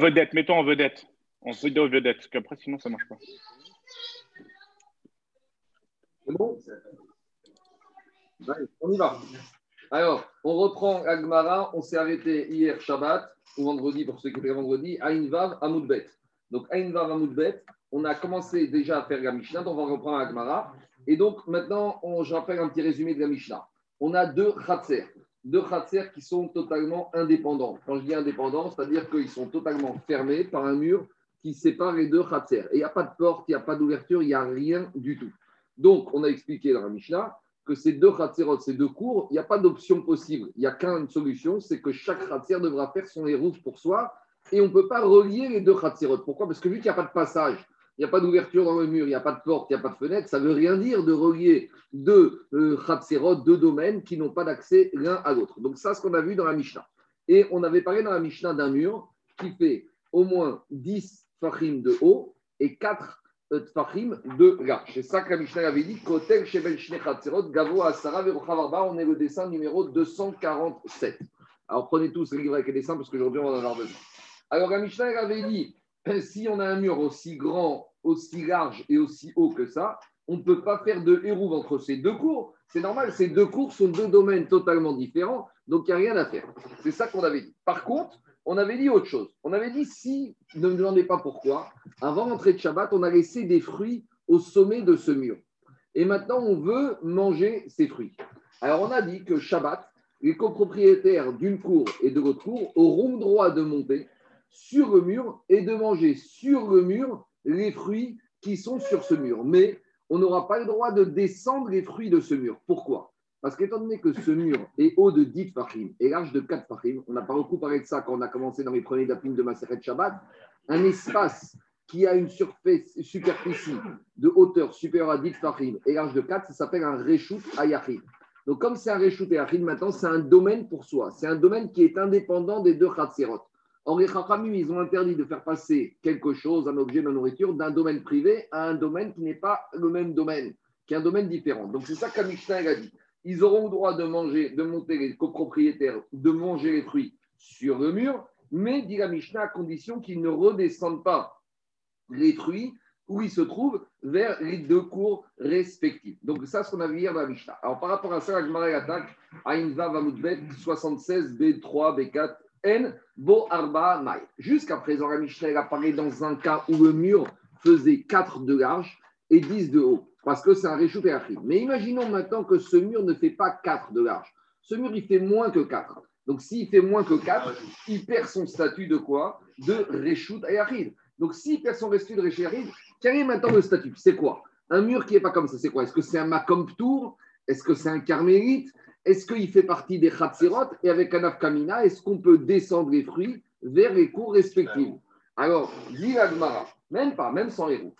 Vedette, mettons en vedette. On peut dire vedette, parce qu'après, sinon, ça ne marche pas. C'est bon? On y va. Alors, on reprend Agmara. On s'est arrêté hier Shabbat, ou vendredi, pour ceux qui étaient vendredi, à Invav, à. Donc, à Invav, à on a commencé déjà à faire la Mishnah, donc on va reprendre Agmara. Et donc, maintenant, on, je rappelle un petit résumé de la Mishnah. On a deux Khatser, deux Khatser qui sont totalement indépendants. Quand je dis indépendants, c'est-à-dire qu'ils sont totalement fermés par un mur qui sépare les deux Khatser. Et il n'y a pas de porte, il n'y a pas d'ouverture, il n'y a rien du tout. Donc, on a expliqué dans la Mishnah que ces deux Khatserot, ces deux cours, il n'y a pas d'option possible. Il n'y a qu'une solution, c'est que chaque Khatser devra faire son hérouf pour soi et on ne peut pas relier les deux Khatserot. Pourquoi? Parce que vu qu'il n'y a pas de passage, il n'y a pas d'ouverture dans le mur, il n'y a pas de porte, il n'y a pas de fenêtre, ça ne veut rien dire de relier deux euh, deux domaines qui n'ont pas d'accès l'un à l'autre. Donc ça, ce qu'on a vu dans la Mishnah. Et on avait parlé dans la Mishnah d'un mur qui fait au moins 10 fachim de haut et 4 euh, tfachim de large. C'est ça que la Mishnah avait dit. Kotel Shebel Gavo Asara On est le dessin numéro 247. Alors prenez tous les livres avec les dessins parce qu'aujourd'hui on en avoir besoin. Alors la Mishnah avait dit si on a un mur aussi grand, aussi large et aussi haut que ça, on ne peut pas faire de hérouve entre ces deux cours. C'est normal, ces deux cours sont deux domaines totalement différents, donc il n'y a rien à faire. C'est ça qu'on avait dit. Par contre, on avait dit autre chose. On avait dit, si, ne me demandez pas pourquoi, avant l'entrée de Shabbat, on a laissé des fruits au sommet de ce mur. Et maintenant, on veut manger ces fruits. Alors, on a dit que Shabbat, les copropriétaires d'une cour et de l'autre cour auront droit de monter sur le mur et de manger sur le mur les fruits qui sont sur ce mur. Mais on n'aura pas le droit de descendre les fruits de ce mur. Pourquoi? Parce qu'étant donné que ce mur est haut de 10 fachim et large de 4 fachim, on n'a pas beaucoup parlé de ça quand on a commencé dans les premiers dapim de Maseret Shabbat, un espace qui a une superficie de hauteur supérieure à 10 fachim et large de 4, ça s'appelle un reshoot ayachid. Donc comme c'est un reshoot ayachid, maintenant c'est un domaine pour soi. C'est un domaine qui est indépendant des deux khatserot. Or, les ils ont interdit de faire passer quelque chose, un objet, de nourriture, d'un domaine privé à un domaine qui n'est pas le même domaine, qui est un domaine différent. Donc, c'est ça qu'Amishna a dit. Ils auront le droit de manger, de monter les copropriétaires, de manger les fruits sur le mur, mais, dit la Mishnah, à condition qu'ils ne redescendent pas les fruits où ils se trouvent vers les deux cours respectifs. Donc, ça, c'est ce qu'on a vu hier dans la Mishnah. Alors, par rapport à ça, la Gemara attaque Aïnva Vamoudbet 76 B3 B4 N Bo Arba. Jusqu'à présent, la Mishnah apparaît dans un cas où le mur faisait 4 de large et 10 de haut, parce que c'est un réchauffé Mais imaginons maintenant que ce mur ne fait pas 4 de large. Ce mur, il fait moins que 4. Donc, s'il fait moins que 4, il perd son statut de quoi? De Réchout Ayahid. Donc, s'il perd son statut de Réchout Ayahid, quel est maintenant le statut? C'est quoi? Un mur qui n'est pas comme ça, c'est quoi? Est-ce que c'est un Macom Tour Est-ce que c'est un Carmélite? Est-ce qu'il fait partie des Khatsirot Et avec un Afkamina, est-ce qu'on peut descendre les fruits vers les cours respectifs Alors, dit même pas, même sans les roues.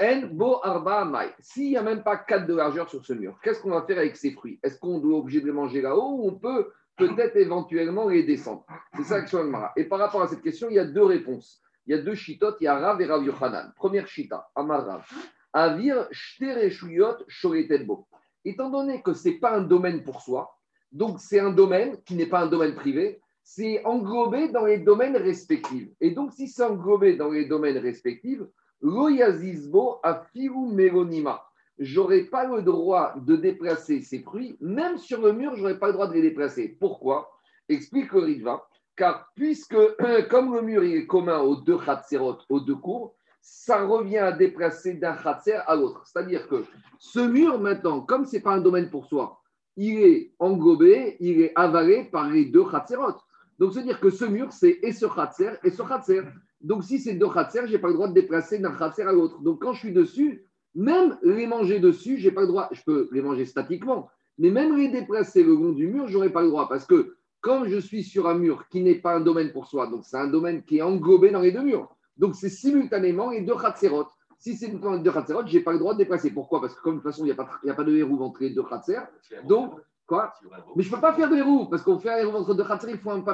En bo arba mai. S'il n'y a même pas 4 de largeur sur ce mur, qu'est-ce qu'on va faire avec ces fruits? Est-ce qu'on doit obligé de les manger là-haut ou on peut peut-être éventuellement les descendre? C'est ça l'action Agmara. Et par rapport à cette question, il y a deux réponses. Il y a deux chitotes, il y a Rav et Rav Yochanan. Première chita, Amar Rav. Avir shtereshuyot shoretetbo étant donné que ce n'est pas un domaine pour soi, donc c'est un domaine qui n'est pas un domaine privé, c'est englobé dans les domaines respectifs. Et donc, si c'est englobé dans les domaines respectifs, loyazizbo a fiu melonima. J'aurais pas le droit de déplacer ces fruits, même sur le mur, j'aurais pas le droit de les déplacer. Pourquoi? Explique le Ritva. Car puisque, comme le mur est commun aux deux khatserot, aux deux cours, ça revient à déplacer d'un khatser à l'autre. C'est-à-dire que ce mur, maintenant, comme ce n'est pas un domaine pour soi, il est englobé, il est avalé par les deux khatserot. Donc, c'est-à-dire que ce mur, c'est et ce khatser et ce khatser. Donc, si c'est deux khatser, je n'ai pas le droit de déplacer d'un khatser à l'autre. Donc, quand je suis dessus, même les manger dessus, j'ai pas le droit. Je peux les manger statiquement, mais même les déplacer le long du mur, je n'aurai pas le droit. Parce que comme je suis sur un mur qui n'est pas un domaine pour soi, donc c'est un domaine qui est englobé dans les deux murs. Donc, c'est simultanément les deux Khatserot. Si c'est une deux Khatserot, je n'ai pas le droit de déplacer. Pourquoi? Parce que, comme de toute façon, il n'y a, pas, de hérouve entre les deux Khatser. Donc, quoi? Mais je ne peux pas faire de hérouve, parce qu'on fait un hérouve entre deux Khatser, il faut un,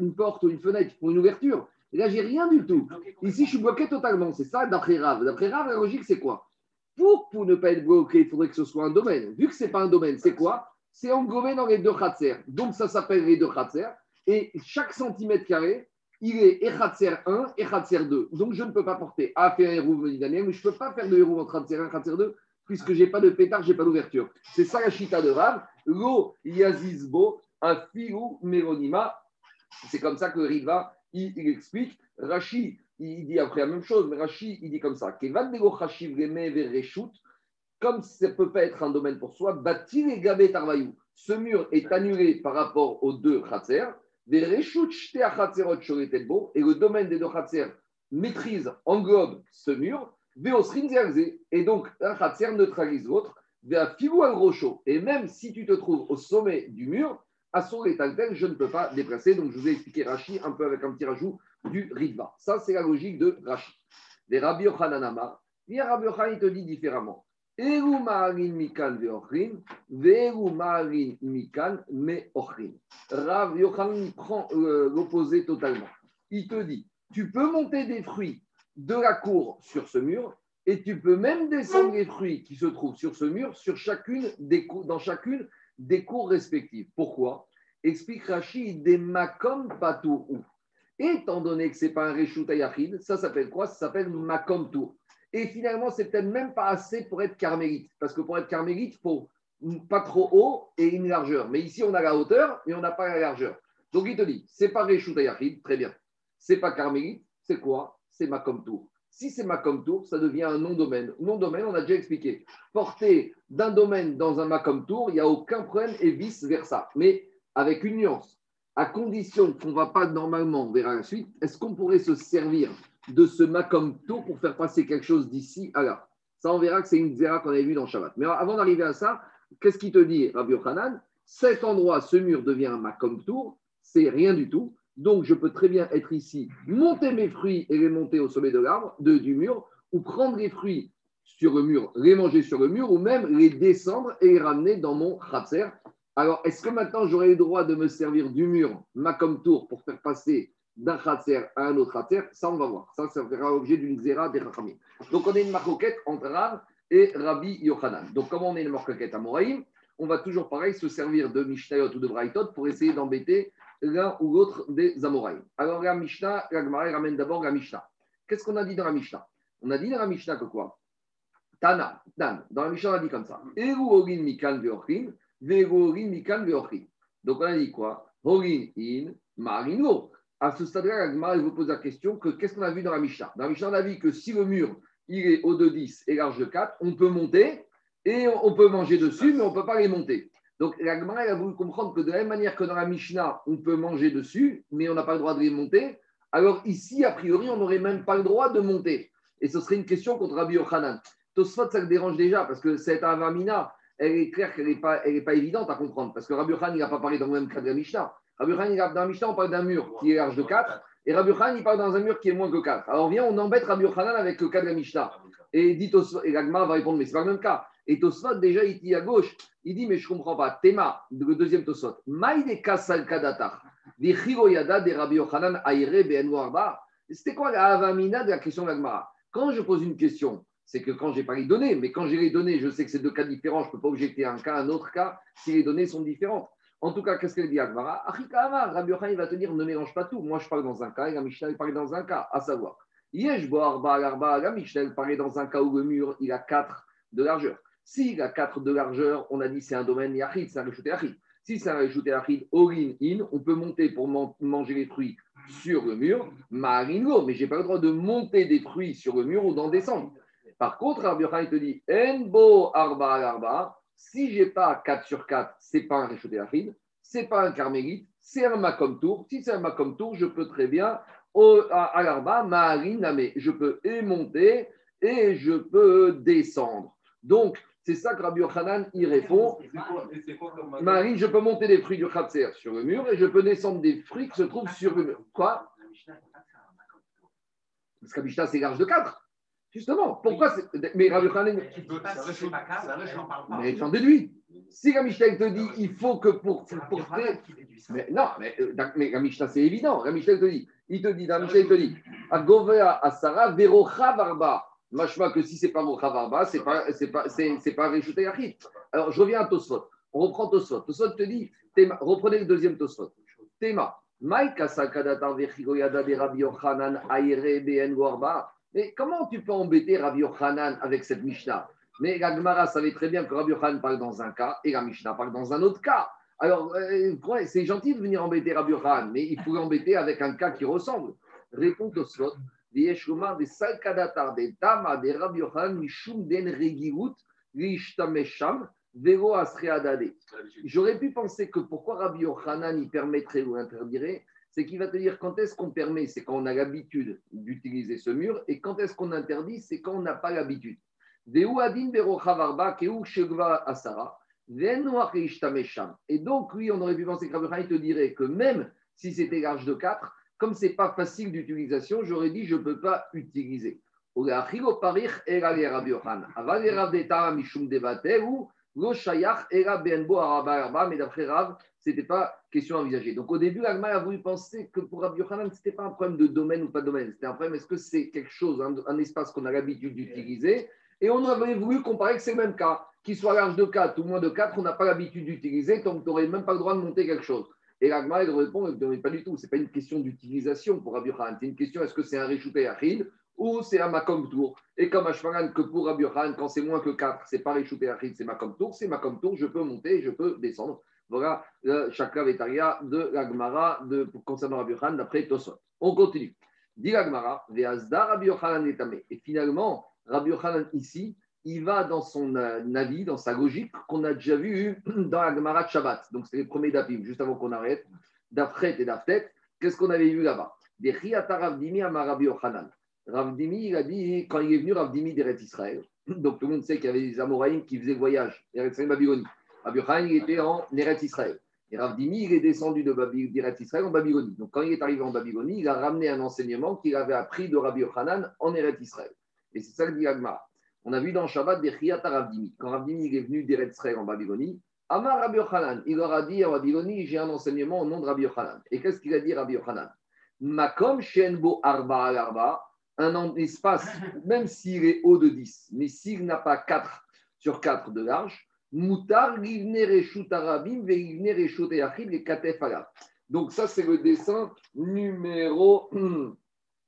une porte ou une fenêtre, il faut une ouverture. Et là, j'ai rien du tout. Ici, je suis bloqué totalement. C'est ça, d'après Rav. D'après Rav, la logique, c'est quoi? Pour, pour ne pas être bloqué, il faudrait que ce soit un domaine. Vu que ce n'est pas un domaine, c'est quoi? C'est englobé dans les deux Khatser. Donc, ça s'appelle les deux Khatser. Et chaque centimètre carré, il est Echatzer 1, Echatzer 2. Donc, je ne peux pas porter à faire Hérouv mais je ne peux pas faire de Hérouv entre Echatzer 1 et Echatzer 2, puisque je n'ai pas de pétard, je n'ai pas d'ouverture. C'est ça la chita de Rav. Lo Yazizbo, un filou Méronima. C'est comme ça que Riva, il, explique. Rashi, il dit après la même chose, mais Rashi, il dit comme ça. Kevan Nego Chashiv Reshut, comme ça ne peut pas être un domaine pour soi, Batil et Gabé Tarvayou. Ce mur est annulé par rapport aux deux Khatser. Et le domaine des deux Khatser maîtrise, englobe ce mur. Et donc, un Khatser neutralise l'autre. Et même si tu te trouves au sommet du mur, à son état tel, je ne peux pas déplacer. Donc, je vous ai expliqué Rashi un peu avec un petit rajout du Ritva. Ça, c'est la logique de Rashi. Les Rabbi Yochananama, Rabbi Yochan, il te dit différemment. Mikan mikan Rav Yochanan prend euh, l'opposé totalement. Il te dit, tu peux monter des fruits de la cour sur ce mur et tu peux même descendre les fruits qui se trouvent sur ce mur sur chacune des dans chacune des cours respectives. Pourquoi? Explique Rachid des makom patou. Étant donné que ce n'est pas un reshut ça s'appelle quoi? Ça s'appelle makom tour. Et finalement, c'est peut-être même pas assez pour être carmélite. Parce que pour être carmélite, il faut pas trop haut et une largeur. Mais ici, on a la hauteur, mais on n'a pas la largeur. Donc, il te dit, c'est pas Réchout très bien. C'est pas carmélite, c'est quoi? C'est Makom Tour. Si c'est Makom Tour, ça devient un nom-domaine. Nom-domaine, on a déjà expliqué. Porter d'un domaine dans un Makom Tour, il n'y a aucun problème et vice-versa. Mais avec une nuance. À condition qu'on ne va pas normalement, verra la suite, est-ce qu'on pourrait se servir de ce Makom Tour pour faire passer quelque chose d'ici à là. Ça, on verra que c'est une zéra qu'on avait vue dans Shabbat. Mais avant d'arriver à ça, qu'est-ce qu'il te dit, Rabbi Yochanan? Cet endroit, ce mur devient un Makom Tour, c'est rien du tout. Donc, je peux très bien être ici, monter mes fruits et les monter au sommet de l'arbre, du mur, ou prendre les fruits sur le mur, les manger sur le mur, ou même les descendre et les ramener dans mon khatser. Alors, est-ce que maintenant j'aurai le droit de me servir du mur, Makom Tour, pour faire passer d'un khatser à un autre khatser, ça on va voir. Ça, ça fera l'objet d'une zéra des rachamim. Donc on a une marcoquette entre Rav et Rabbi Yochanan. Donc comment on est une marcoquette à Moraïm? On va toujours pareil se servir de Mishnayot ou de Braithot pour essayer d'embêter l'un ou l'autre des Amoraïm. Alors la Mishnah, la Gemara ramène d'abord la Mishnah. Qu'est-ce qu'on a dit dans la Mishnah? On a dit dans la Mishnah que quoi? Tana, Dan. Dans la Mishnah, on a dit comme ça. Eru mikan veru mikan veochin. Donc on a dit quoi? Horin in marino à ce stade-là, la vous pose la question que qu'est-ce qu'on a vu dans la Mishnah? Dans la Mishnah, on a vu que si le mur il est haut de 10 et large de 4, on peut monter et on peut manger dessus, mais on ne peut pas les monter. Donc la a voulu comprendre que de la même manière que dans la Mishnah, on peut manger dessus, mais on n'a pas le droit de les monter, alors ici, a priori, on n'aurait même pas le droit de monter. Et ce serait une question contre Rabbi Yochanan. Tosfot, ça le dérange déjà, parce que cette avamina, elle est claire qu'elle n'est pas, pas évidente à comprendre, parce que Rabbi Yochanan n'a pas parlé dans le même cas de la Mishnah. Rabbi Khan, dans Mishnah, on parle d'un mur qui est large de 4, et Rabbi Khan, il parle dans un mur qui est moins que 4. Alors viens, on embête Rabbi Khanan avec le cas de la Mishnah. Et, dit et l'Agma va répondre, mais ce n'est pas le même cas. Et Tosfot, déjà, il dit à gauche, il dit, mais je ne comprends pas. Théma, le deuxième Tosfot. Maïde kasal kadatar. de Rabbi aire arba. C'était quoi la avamina de la question de l'Agmara Quand je pose une question, c'est que quand je n'ai pas les données, mais quand j'ai les données, je sais que c'est deux cas différents, je ne peux pas objecter un cas, un autre cas, si les données sont différentes. En tout cas, qu'est-ce qu'elle dit Agmara? Rabbi Yochanan va te dire ne mélange pas tout. Moi, je parle dans un cas et la Mishnah parle dans un cas, à savoir Yesh Arba la Mishnah parle dans un cas où le mur il a 4 de largeur. S'il a 4 de largeur, on a dit c'est un domaine Yachid, c'est un réchauté Yachid. Si c'est un réchauté Yachid, Orin in, on peut monter pour manger les fruits sur le mur, Maringo, mais je n'ai pas le droit de monter des fruits sur le mur ou d'en descendre. Par contre, Rabbi Yochanan te dit Enbo Arba Arba, si j'ai pas 4 sur 4, c'est pas un Réchauté ce c'est pas un Carmélite, c'est un Makom Tour. Si c'est un Makom Tour, je peux très bien, au, à, l'Arba, je peux et monter et je peux descendre. Donc, c'est ça que Rabbi Yochanan y répond. Marine, je peux monter des fruits du Khatser sur le mur et je peux descendre des fruits qui se trouvent sur le mur. Quoi? Parce que Mishnah, c'est large de 4. Justement, pourquoi Mais Rabbi Khanen. Mais tu en déduis. Si la Mishnah te dit il faut que pour. pour mais non, mais, euh, mais la Mishnah c'est évident. La Mishnah te dit il te dit, la Mishnah il te dit Agovea Asara Verocha Varba. Machma que si c'est pas Verocha Varba, c'est pas c'est pas c'est pas Réchouté Yachid. Alors je reviens à Tosfot. On reprend Tosfot. Tosfot te dit reprenez le deuxième Tosfot. Théma. Mais comment tu peux embêter Rabbi Yochanan avec cette Mishnah? Mais la Gemara savait très bien que Rabbi Yochanan parle dans un cas et la Mishnah parle dans un autre cas. Alors, euh, c'est gentil de venir embêter Rabbi Yochanan, mais il faut l'embêter avec un cas qui ressemble. Réponds au slot. J'aurais pu penser que pourquoi Rabbi Yochanan y permettrait ou interdirait, c'est qu'il va te dire quand est-ce qu'on permet, c'est quand on a l'habitude d'utiliser ce mur, et quand est-ce qu'on interdit, c'est quand on n'a pas l'habitude. Et donc, lui, on aurait pu penser que Rabbi te dirait que même si c'était large de 4, comme ce n'est pas facile d'utilisation, j'aurais dit je ne peux pas utiliser. Mais d'après Rav, ce n'était pas question envisagée. Donc au début, l'Agma a voulu penser que pour Rabbi Yochanan, ce n'était pas un problème de domaine ou pas de domaine. C'était un problème, est-ce que c'est quelque chose, un, espace qu'on a l'habitude d'utiliser? Et on avait voulu comparer que c'est le même cas. Qu'il soit large de 4 ou moins de 4, on n'a pas l'habitude d'utiliser, donc tu n'aurais même pas le droit de monter quelque chose. Et l'Agma, il répond, pas du tout. Ce n'est pas une question d'utilisation pour Rabbi Yochanan. C'est une question, est-ce que c'est un réchupé Achid ou c'est un Makom Tour Et comme Ashmaran, que pour Rabbi quand c'est moins que 4, c'est pas réchupé Achid, c'est Makom Tour. C'est Makom Tour, je peux monter, je peux descendre. Voilà le chakra Vetaria de l'Agmara de, concernant Rabbi d'après Tosot. On continue. Dit l'Agmara, Veazda Rabbi Et finalement, Rabbi Yochanan ici, il va dans son euh, avis, dans sa logique, qu'on a déjà vu dans la Gemara de Shabbat. Donc, c'est les premiers d'Apim, juste avant qu'on arrête, d'Afret et d'Aftet. Qu'est-ce qu'on avait vu là-bas? Des à Rabbi Yochanan. Ravdimi, il a dit, quand il est venu, Ravdimi d'Eretz Israël. Donc, tout le monde sait qu'il y avait des Amoraïm qui faisaient le voyage, Eretz Israël, Babylonie. Rabbi il était en Eretz Israël. Et Ravdimi, il est descendu d'Eretz Israël en Babylonie. Donc, quand il est arrivé en Babylonie, il a ramené un enseignement qu'il avait appris de Rabbi Yochanan en Eretz Israël. Et c'est ça le dit on a vu dans Shabbat des Chiyata Ravdimi. Quand Ravdimi est venu d'Eretzrei en Babylonie, Amar Rabbi Yochanan, il leur a dit en Babylonie, j'ai un enseignement au nom de Rabbi Yochanan. Et qu'est-ce qu'il a dit Rabbi Yochanan? Makom Shenbo Arba Arba, un espace, même s'il est haut de 10, mais s'il n'a pas 4 sur 4 de large, Moutar Donc ça, c'est le dessin numéro...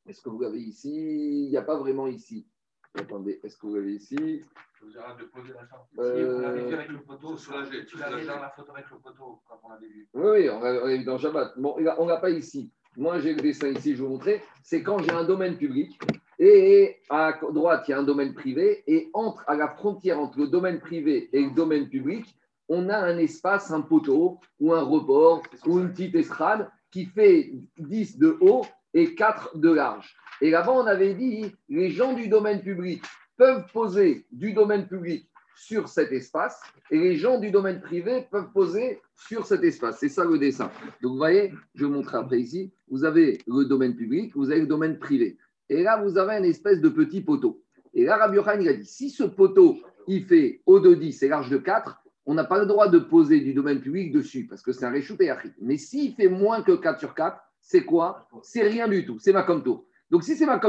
Est-ce que vous l'avez ici? Il n'y a pas vraiment ici. Attendez, est-ce que vous l'avez ici? Je vous arrête de poser la chambre. Euh... On l'avait vu avec le poteau. Tu l'avais dans la photo avec le poteau quand on l'avait vu. Oui, oui, on l'a vu dans Shabbat. Bon, on ne l'a pas ici. Moi, j'ai le dessin ici, je vais vous montrer. C'est quand j'ai un domaine public et à droite, il y a un domaine privé. Et entre, à la frontière entre le domaine privé et le domaine public, on a un espace, un poteau ou un rebord ou une petite estrade qui fait 10 de haut et 4 de large. Et là-bas, on avait dit, les gens du domaine public peuvent poser du domaine public sur cet espace et les gens du domaine privé peuvent poser sur cet espace. C'est ça le dessin. Donc, vous voyez, je vais vous montrer après ici, vous avez le domaine public, vous avez le domaine privé. Et là, vous avez une espèce de petit poteau. Et là, Rabbi Yochanan, il a dit, si ce poteau, il fait haut de 10 et large de 4, on n'a pas le droit de poser du domaine public dessus parce que c'est un réchauffé Mais s'il fait moins que 4 sur 4, c'est quoi? C'est rien du tout. C'est ma comme. Donc, si c'est ma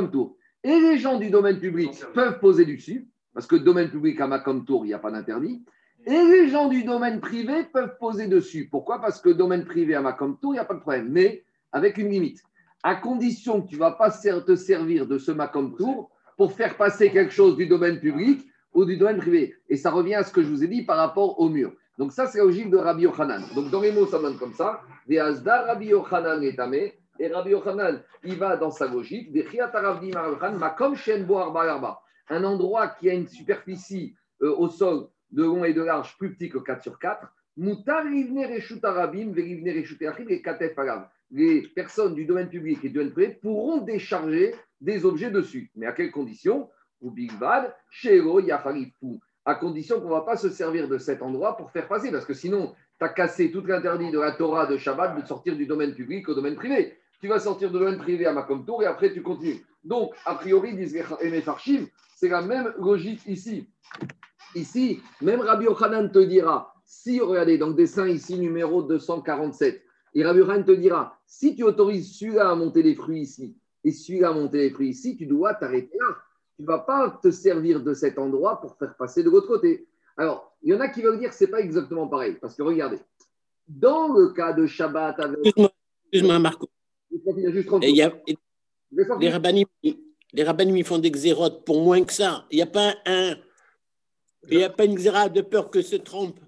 et les gens du domaine public peuvent poser dessus, parce que domaine public à ma il n'y a pas d'interdit, et les gens du domaine privé peuvent poser dessus. Pourquoi? Parce que domaine privé à ma comme il n'y a pas de problème, mais avec une limite. À condition que tu ne vas pas te servir de ce Macom Tour pour faire passer quelque chose du domaine public ou du domaine privé. Et ça revient à ce que je vous ai dit par rapport au mur. Donc ça, c'est la logique de Rabbi Yochanan. Donc dans les mots, ça donne comme ça. Rabbi Yochanan et Rabbi Yochanan, il va dans sa logique. Un endroit qui a une superficie euh, au sol de long et de large plus petit que 4 sur 4. Les personnes du domaine public et du domaine privé pourront décharger des objets dessus. Mais à quelles conditions? À condition qu'on ne va pas se servir de cet endroit pour faire passer, parce que sinon, tu as cassé tout l'interdit de la Torah de Shabbat de sortir du domaine public au domaine privé tu vas sortir de domaine privé à Makom Tour et après tu continues. Donc, a priori, disent les c'est la même logique ici. Ici, même Rabbi Yochanan te dira, si, regardez, dans le dessin ici, numéro 247, et te dira, si tu autorises celui-là à monter les fruits ici et celui-là à monter les fruits ici, tu dois t'arrêter là. Tu ne vas pas te servir de cet endroit pour faire passer de l'autre côté. Alors, il y en a qui veulent dire que ce n'est pas exactement pareil, parce que regardez, dans le cas de Shabbat avec Excuse-moi, Marco. Il y a, les rabbinim, les rabbinim, ils font des xérotes pour moins que ça. Il n'y a pas un. Il n'y a pas une xéra de peur que se trompe.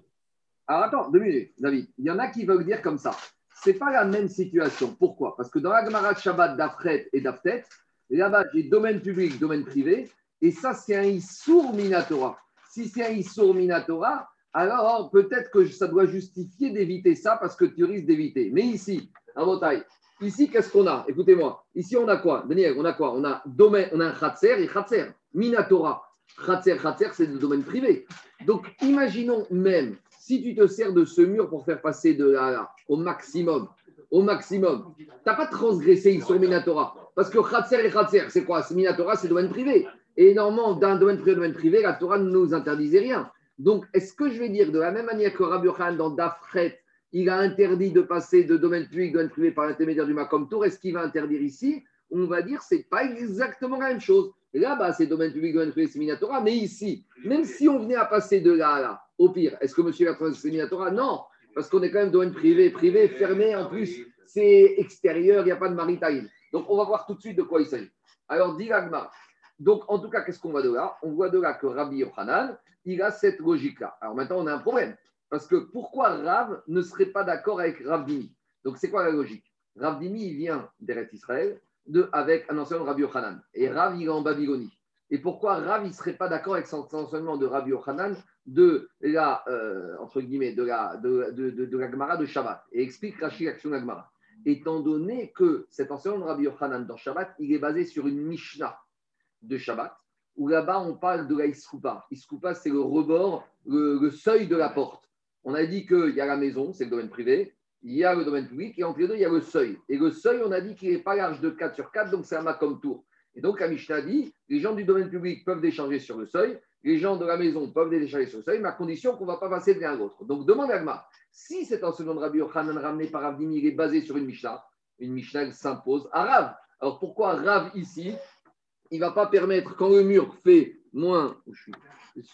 Alors attends, deux minutes, David. Il y en a qui veulent dire comme ça. Ce n'est pas la même situation. Pourquoi? Parce que dans la Shabbat d'Afret et d'Aftet, là-bas, j'ai domaine public, domaine privé. Et ça, c'est un Issour Minatora. Si c'est un Issour Minatora, alors peut-être que ça doit justifier d'éviter ça parce que tu risques d'éviter. Mais ici, à taille, ici, qu'est-ce qu'on a? Écoutez-moi. Ici, on a quoi? Daniel, on a quoi? On a domaine, on a un Khatser et Khatser. Minatora. Khatser, Khatser, c'est le domaine privé. Donc, imaginons même, si tu te sers de ce mur pour faire passer de là, au maximum, au maximum, tu n'as pas transgressé sur Minatora. Parce que Khatser et Khatser, c'est quoi? Minatora, c'est domaine privé. Et normalement, d'un domaine privé domaine privé, la Torah ne nous interdisait rien. Donc, est-ce que je vais dire de la même manière que Rabbi Khan dans Dafret, il a interdit de passer de domaine public, domaine privé par l'intermédiaire du Makom Tour, est-ce qu'il va interdire ici? On va dire c'est pas exactement la même chose. Et là, bas c'est domaine public, domaine privé, c'est Minatora. Mais ici, même si on venait à passer de là à là, au pire, est-ce que monsieur va passer c'est Minatora Non, parce qu'on est quand même domaine privé, privé, fermé. En plus, c'est extérieur, il n'y a pas de maritime. Donc, on va voir tout de suite de quoi il s'agit. Alors, dit Donc, en tout cas, qu'est-ce qu'on voit de là? On voit de là que Rabbi Yochanan, il a cette logique-là. Alors maintenant, on a un problème. Parce que pourquoi Rav ne serait pas d'accord avec Rav Dimi? Donc, c'est quoi la logique? Rav Dimi, il vient d'Eretz Israël de, avec un enseignement de Rabbi Yochanan. Et Rav, il est en Babylonie. Et pourquoi Rav, il ne serait pas d'accord avec son enseignement de Rabbi Yochanan de la, euh, entre guillemets, de la, de, de, de, la Gemara de Shabbat Et explique Rachid l'action de Gemara. Étant donné que cet enseignement de Rabbi Yochanan dans Shabbat, il est basé sur une Mishnah de Shabbat, où là-bas, on parle de la Iskoupa. Iskoupa, c'est le rebord, le, seuil de la porte. On a dit qu'il y a la maison, c'est le domaine privé, il y a le domaine public, et entre les deux, il y a le seuil. Et le seuil, on a dit qu'il n'est pas large de 4 sur 4, donc c'est un comme tour. Et donc, la dit, les gens du domaine public peuvent échanger sur le seuil, les gens de la maison peuvent échanger sur le seuil, mais à condition qu'on ne va pas passer de l'un à l'autre. Donc, demande à Gma, si cet enseignement de Rabbi Yochanan ramené par Avdimi, il est basé sur une Mishnah, une Mishnah s'impose à Rav. Alors, pourquoi Rav ici il ne va pas permettre, quand le mur fait moins,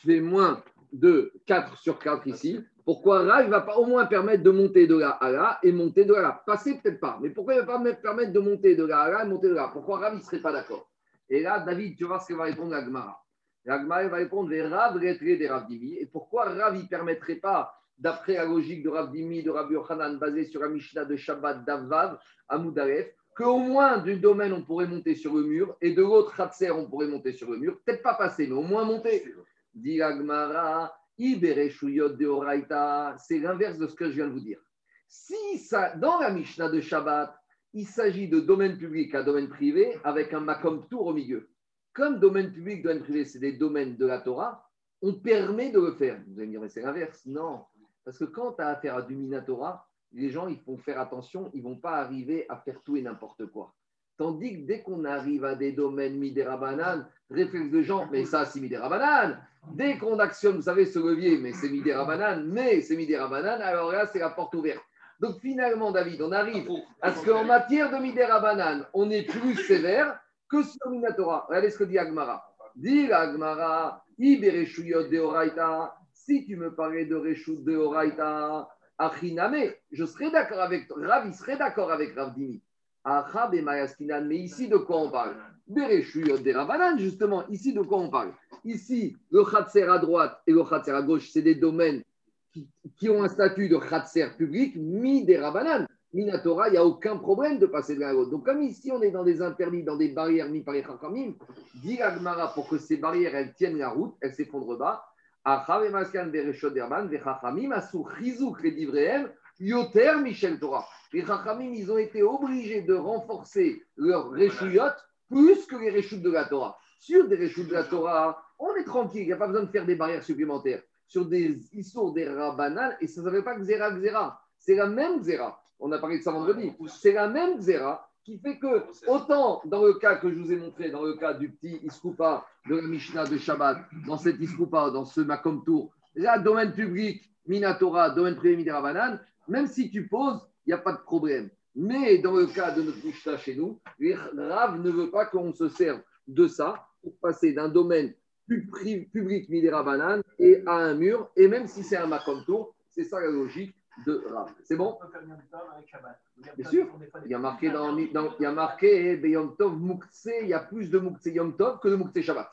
fait moins de 4 sur 4 ici, pourquoi il ne va pas au moins permettre de monter de là à là et monter de là à là? Passer peut-être pas, mais pourquoi il ne va pas permettre de monter de là à là et monter de là? Pourquoi Rav, ne serait pas d'accord? Et là, David, tu vois ce qu'il va répondre à Gmara. Gmara va répondre les Rav des Rav Dimi. Et pourquoi Rav, ne permettrait pas, d'après la logique de Rav Dimi, de Rabbi Yochanan, basée sur la Mishnah de Shabbat d'Avav, à Moudaref, qu'au moins du domaine, on pourrait monter sur le mur, et de l'autre, Khatser, on pourrait monter sur le mur. Peut-être pas passer, mais au moins monter. Dit Agmara, de c'est l'inverse de ce que je viens de vous dire. Si ça, dans la Mishnah de Shabbat, il s'agit de domaine public à domaine privé avec un makom tour au milieu. Comme domaine public, domaine privé, c'est des domaines de la Torah, on permet de le faire. Vous allez me dire, mais c'est l'inverse. Non. Parce que quand tu as affaire à du Minatora, les gens, ils vont faire attention, ils ne vont pas arriver à faire tout et n'importe quoi. Tandis que dès qu'on arrive à des domaines midérabanan, réflexe de gens, mais ça, c'est midérabanan. Dès qu'on actionne, vous savez, ce levier, mais c'est midérabanan, mais c'est midérabanan, alors là, c'est la porte ouverte. Donc finalement, David, on arrive à ce qu'en matière de midérabanan, on est plus sévère que sur Minatora. Regardez ce que dit Agmara. Dit Agmara, de si tu me parlais de Reshut de Oraita, Achiname, je serais d'accord avec Rav, il serait d'accord avec Rav Dimi. et mais ici de quoi on parle? Des Ravanan, justement, ici de quoi on parle? Ici, le Khatser à droite et le Khatser à gauche, c'est des domaines qui, ont un statut de Khatser public, mis des Ravanan. Minatora, il n'y a aucun problème de passer de l'un à l'autre. Donc, comme ici, on est dans des interdits, dans des barrières mis par les Chachamim, dit Agmara, pour que ces barrières, elles tiennent la route, elles s'effondrent pas, Yoter Michel Torah. Les Chachamim, ils ont été obligés de renforcer leur réchouillot plus que les réchoutes de la Torah. Sur des réchoutes de la Torah, on est tranquille, il n'y a pas besoin de faire des barrières supplémentaires. Sur des histoires des et ça ne s'appelle pas Xera Xera. C'est la même Xera. On a parlé de ça vendredi. C'est la même Xera qui fait que, autant dans le cas que je vous ai montré, dans le cas du petit Iskoupa de la Mishnah de Shabbat, dans cet Iskoupa, dans ce Makom Tour, là, domaine public, Minatora, domaine privé, Midera même si tu poses, il n'y a pas de problème. Mais dans le cas de notre Mishnah chez nous, Rav ne veut pas qu'on se serve de ça pour passer d'un domaine public Midera et à un mur, et même si c'est un Makom Tour, c'est ça la logique de Rav. C'est bon? Bien sûr. Il y a marqué dans, il y a marqué Yom Tov il y a plus de Moukse Yom Tov que de Moukse Shabbat.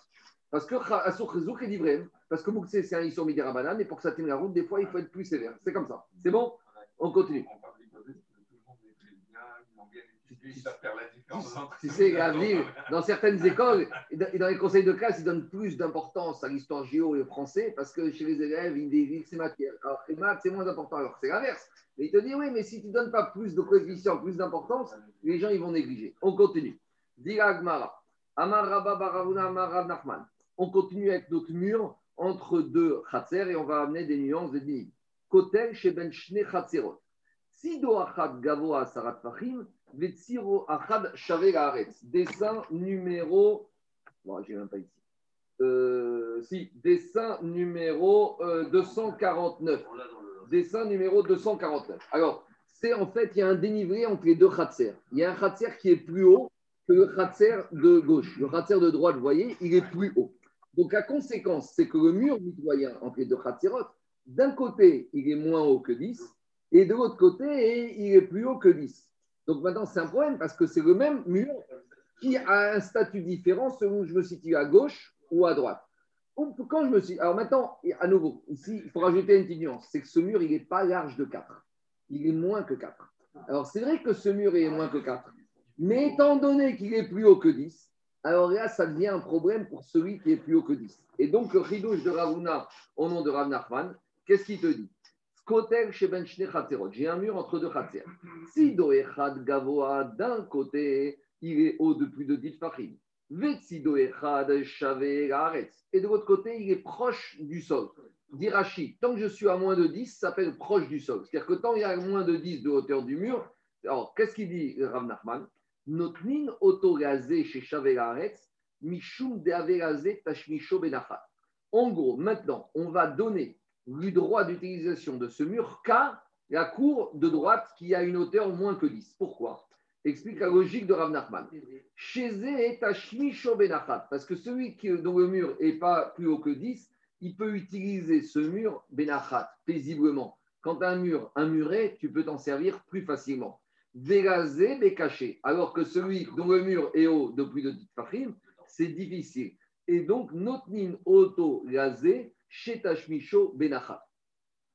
Parce que Asur est livré. Parce que Moukse, c'est un Issur Midirabanan, et pour que ça tienne la route, des fois, il faut être plus sévère. C'est comme ça. C'est bon? On continue. Tu sais, dans certaines écoles, dans les conseils de classe, ils donnent plus d'importance à l'histoire géo et au français parce que chez les élèves, ils disent c'est matière. Alors, les maths, c'est moins important. Alors, c'est l'inverse. Mais il te dit, oui, mais si tu ne donnes pas plus de coefficients, plus d'importance, les gens, ils vont négliger. On continue. On continue avec notre mur entre deux khatser et on va amener des nuances de. Kotel chez Ben Shne Khatserot. Sido Achad Gavoa Sarat Fahim, Vetsiro Achad Shave Dessin numéro. Bon, j'ai même pas ici. Euh, si, dessin numéro 249. Euh, dessin numéro 249. Alors, c'est en fait, il y a un dénivelé entre les deux khatser. Il y a un khatser qui est plus haut que le khatser de gauche. Le khatser de droite, vous voyez, il est plus haut. Donc la conséquence, c'est que le mur mitoyen entre les deux khatserot, d'un côté, il est moins haut que 10, et de l'autre côté, il est plus haut que 10. Donc maintenant, c'est un problème parce que c'est le même mur qui a un statut différent selon que je me situe à gauche ou à droite. Quand je me. Alors maintenant, à nouveau, ici, il faut rajouter une petite nuance c'est que ce mur, il n'est pas large de 4. Il est moins que 4. Alors c'est vrai que ce mur est moins que 4. Mais étant donné qu'il est plus haut que 10, alors là, ça devient un problème pour celui qui est plus haut que 10. Et donc, le de Ravuna, au nom de Rav Nachman, qu'est-ce qu'il te dit? Ben J'ai un mur entre deux khatser. Si Doechad Gavoa, d'un côté, il est haut de plus de 10 fachim. Et de l'autre côté, il est proche du sol. Dirachi, tant que je suis à moins de 10, ça s'appelle proche du sol. C'est-à-dire que tant qu'il y a moins de 10 de hauteur du mur, alors qu'est-ce qu'il dit Rav Nachman? Notnin chez Mishum de Tashmisho. En gros, maintenant, on va donner le droit d'utilisation de ce mur qu'à la cour de droite qui a une hauteur moins que 10. Pourquoi? Explique la logique de Rav Nachman. Parce que celui dont le mur n'est pas plus haut que 10, il peut utiliser ce mur benachat paisiblement. Quand un mur, un muret, tu peux t'en servir plus facilement. Vérazé, caché. Alors que celui dont le mur est haut de plus de 10 fachim, c'est difficile. Et donc, notnin auto Shetashmisho Benachat.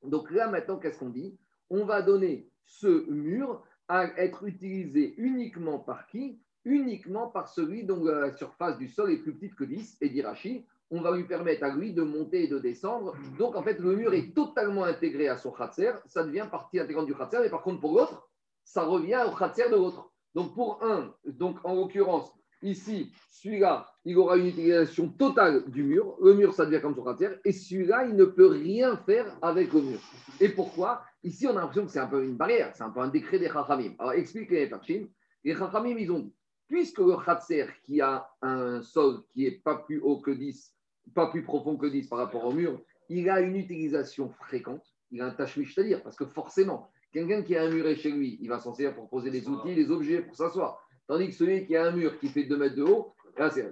Donc là, maintenant, qu'est-ce qu'on dit? On va donner ce mur à être utilisé uniquement par qui? Uniquement par celui dont la surface du sol est plus petite que 10, et d'Irachi, on va lui permettre à lui de monter et de descendre. Donc en fait, le mur est totalement intégré à son khatser, ça devient partie intégrante du khatser, mais par contre pour l'autre, ça revient au khatser de l'autre. Donc pour un, donc en l'occurrence, Ici, celui-là, il aura une utilisation totale du mur. Le mur, ça devient comme son cratère. Et celui-là, il ne peut rien faire avec le mur. Et pourquoi? Ici, on a l'impression que c'est un peu une barrière, c'est un peu un décret des Chachamim. Alors, explique les Parchim. Les Chachamim, ils ont dit, puisque le Khatser qui a un sol qui n'est pas plus haut que 10, pas plus profond que 10 par rapport au mur, il a une utilisation fréquente. Il a un tachmich, c'est-à-dire, parce que forcément, quelqu'un qui a un muret chez lui, il va s'en servir pour poser des outils, des objets, pour s'asseoir. Tandis que celui qui a un mur qui fait 2 mètres de haut,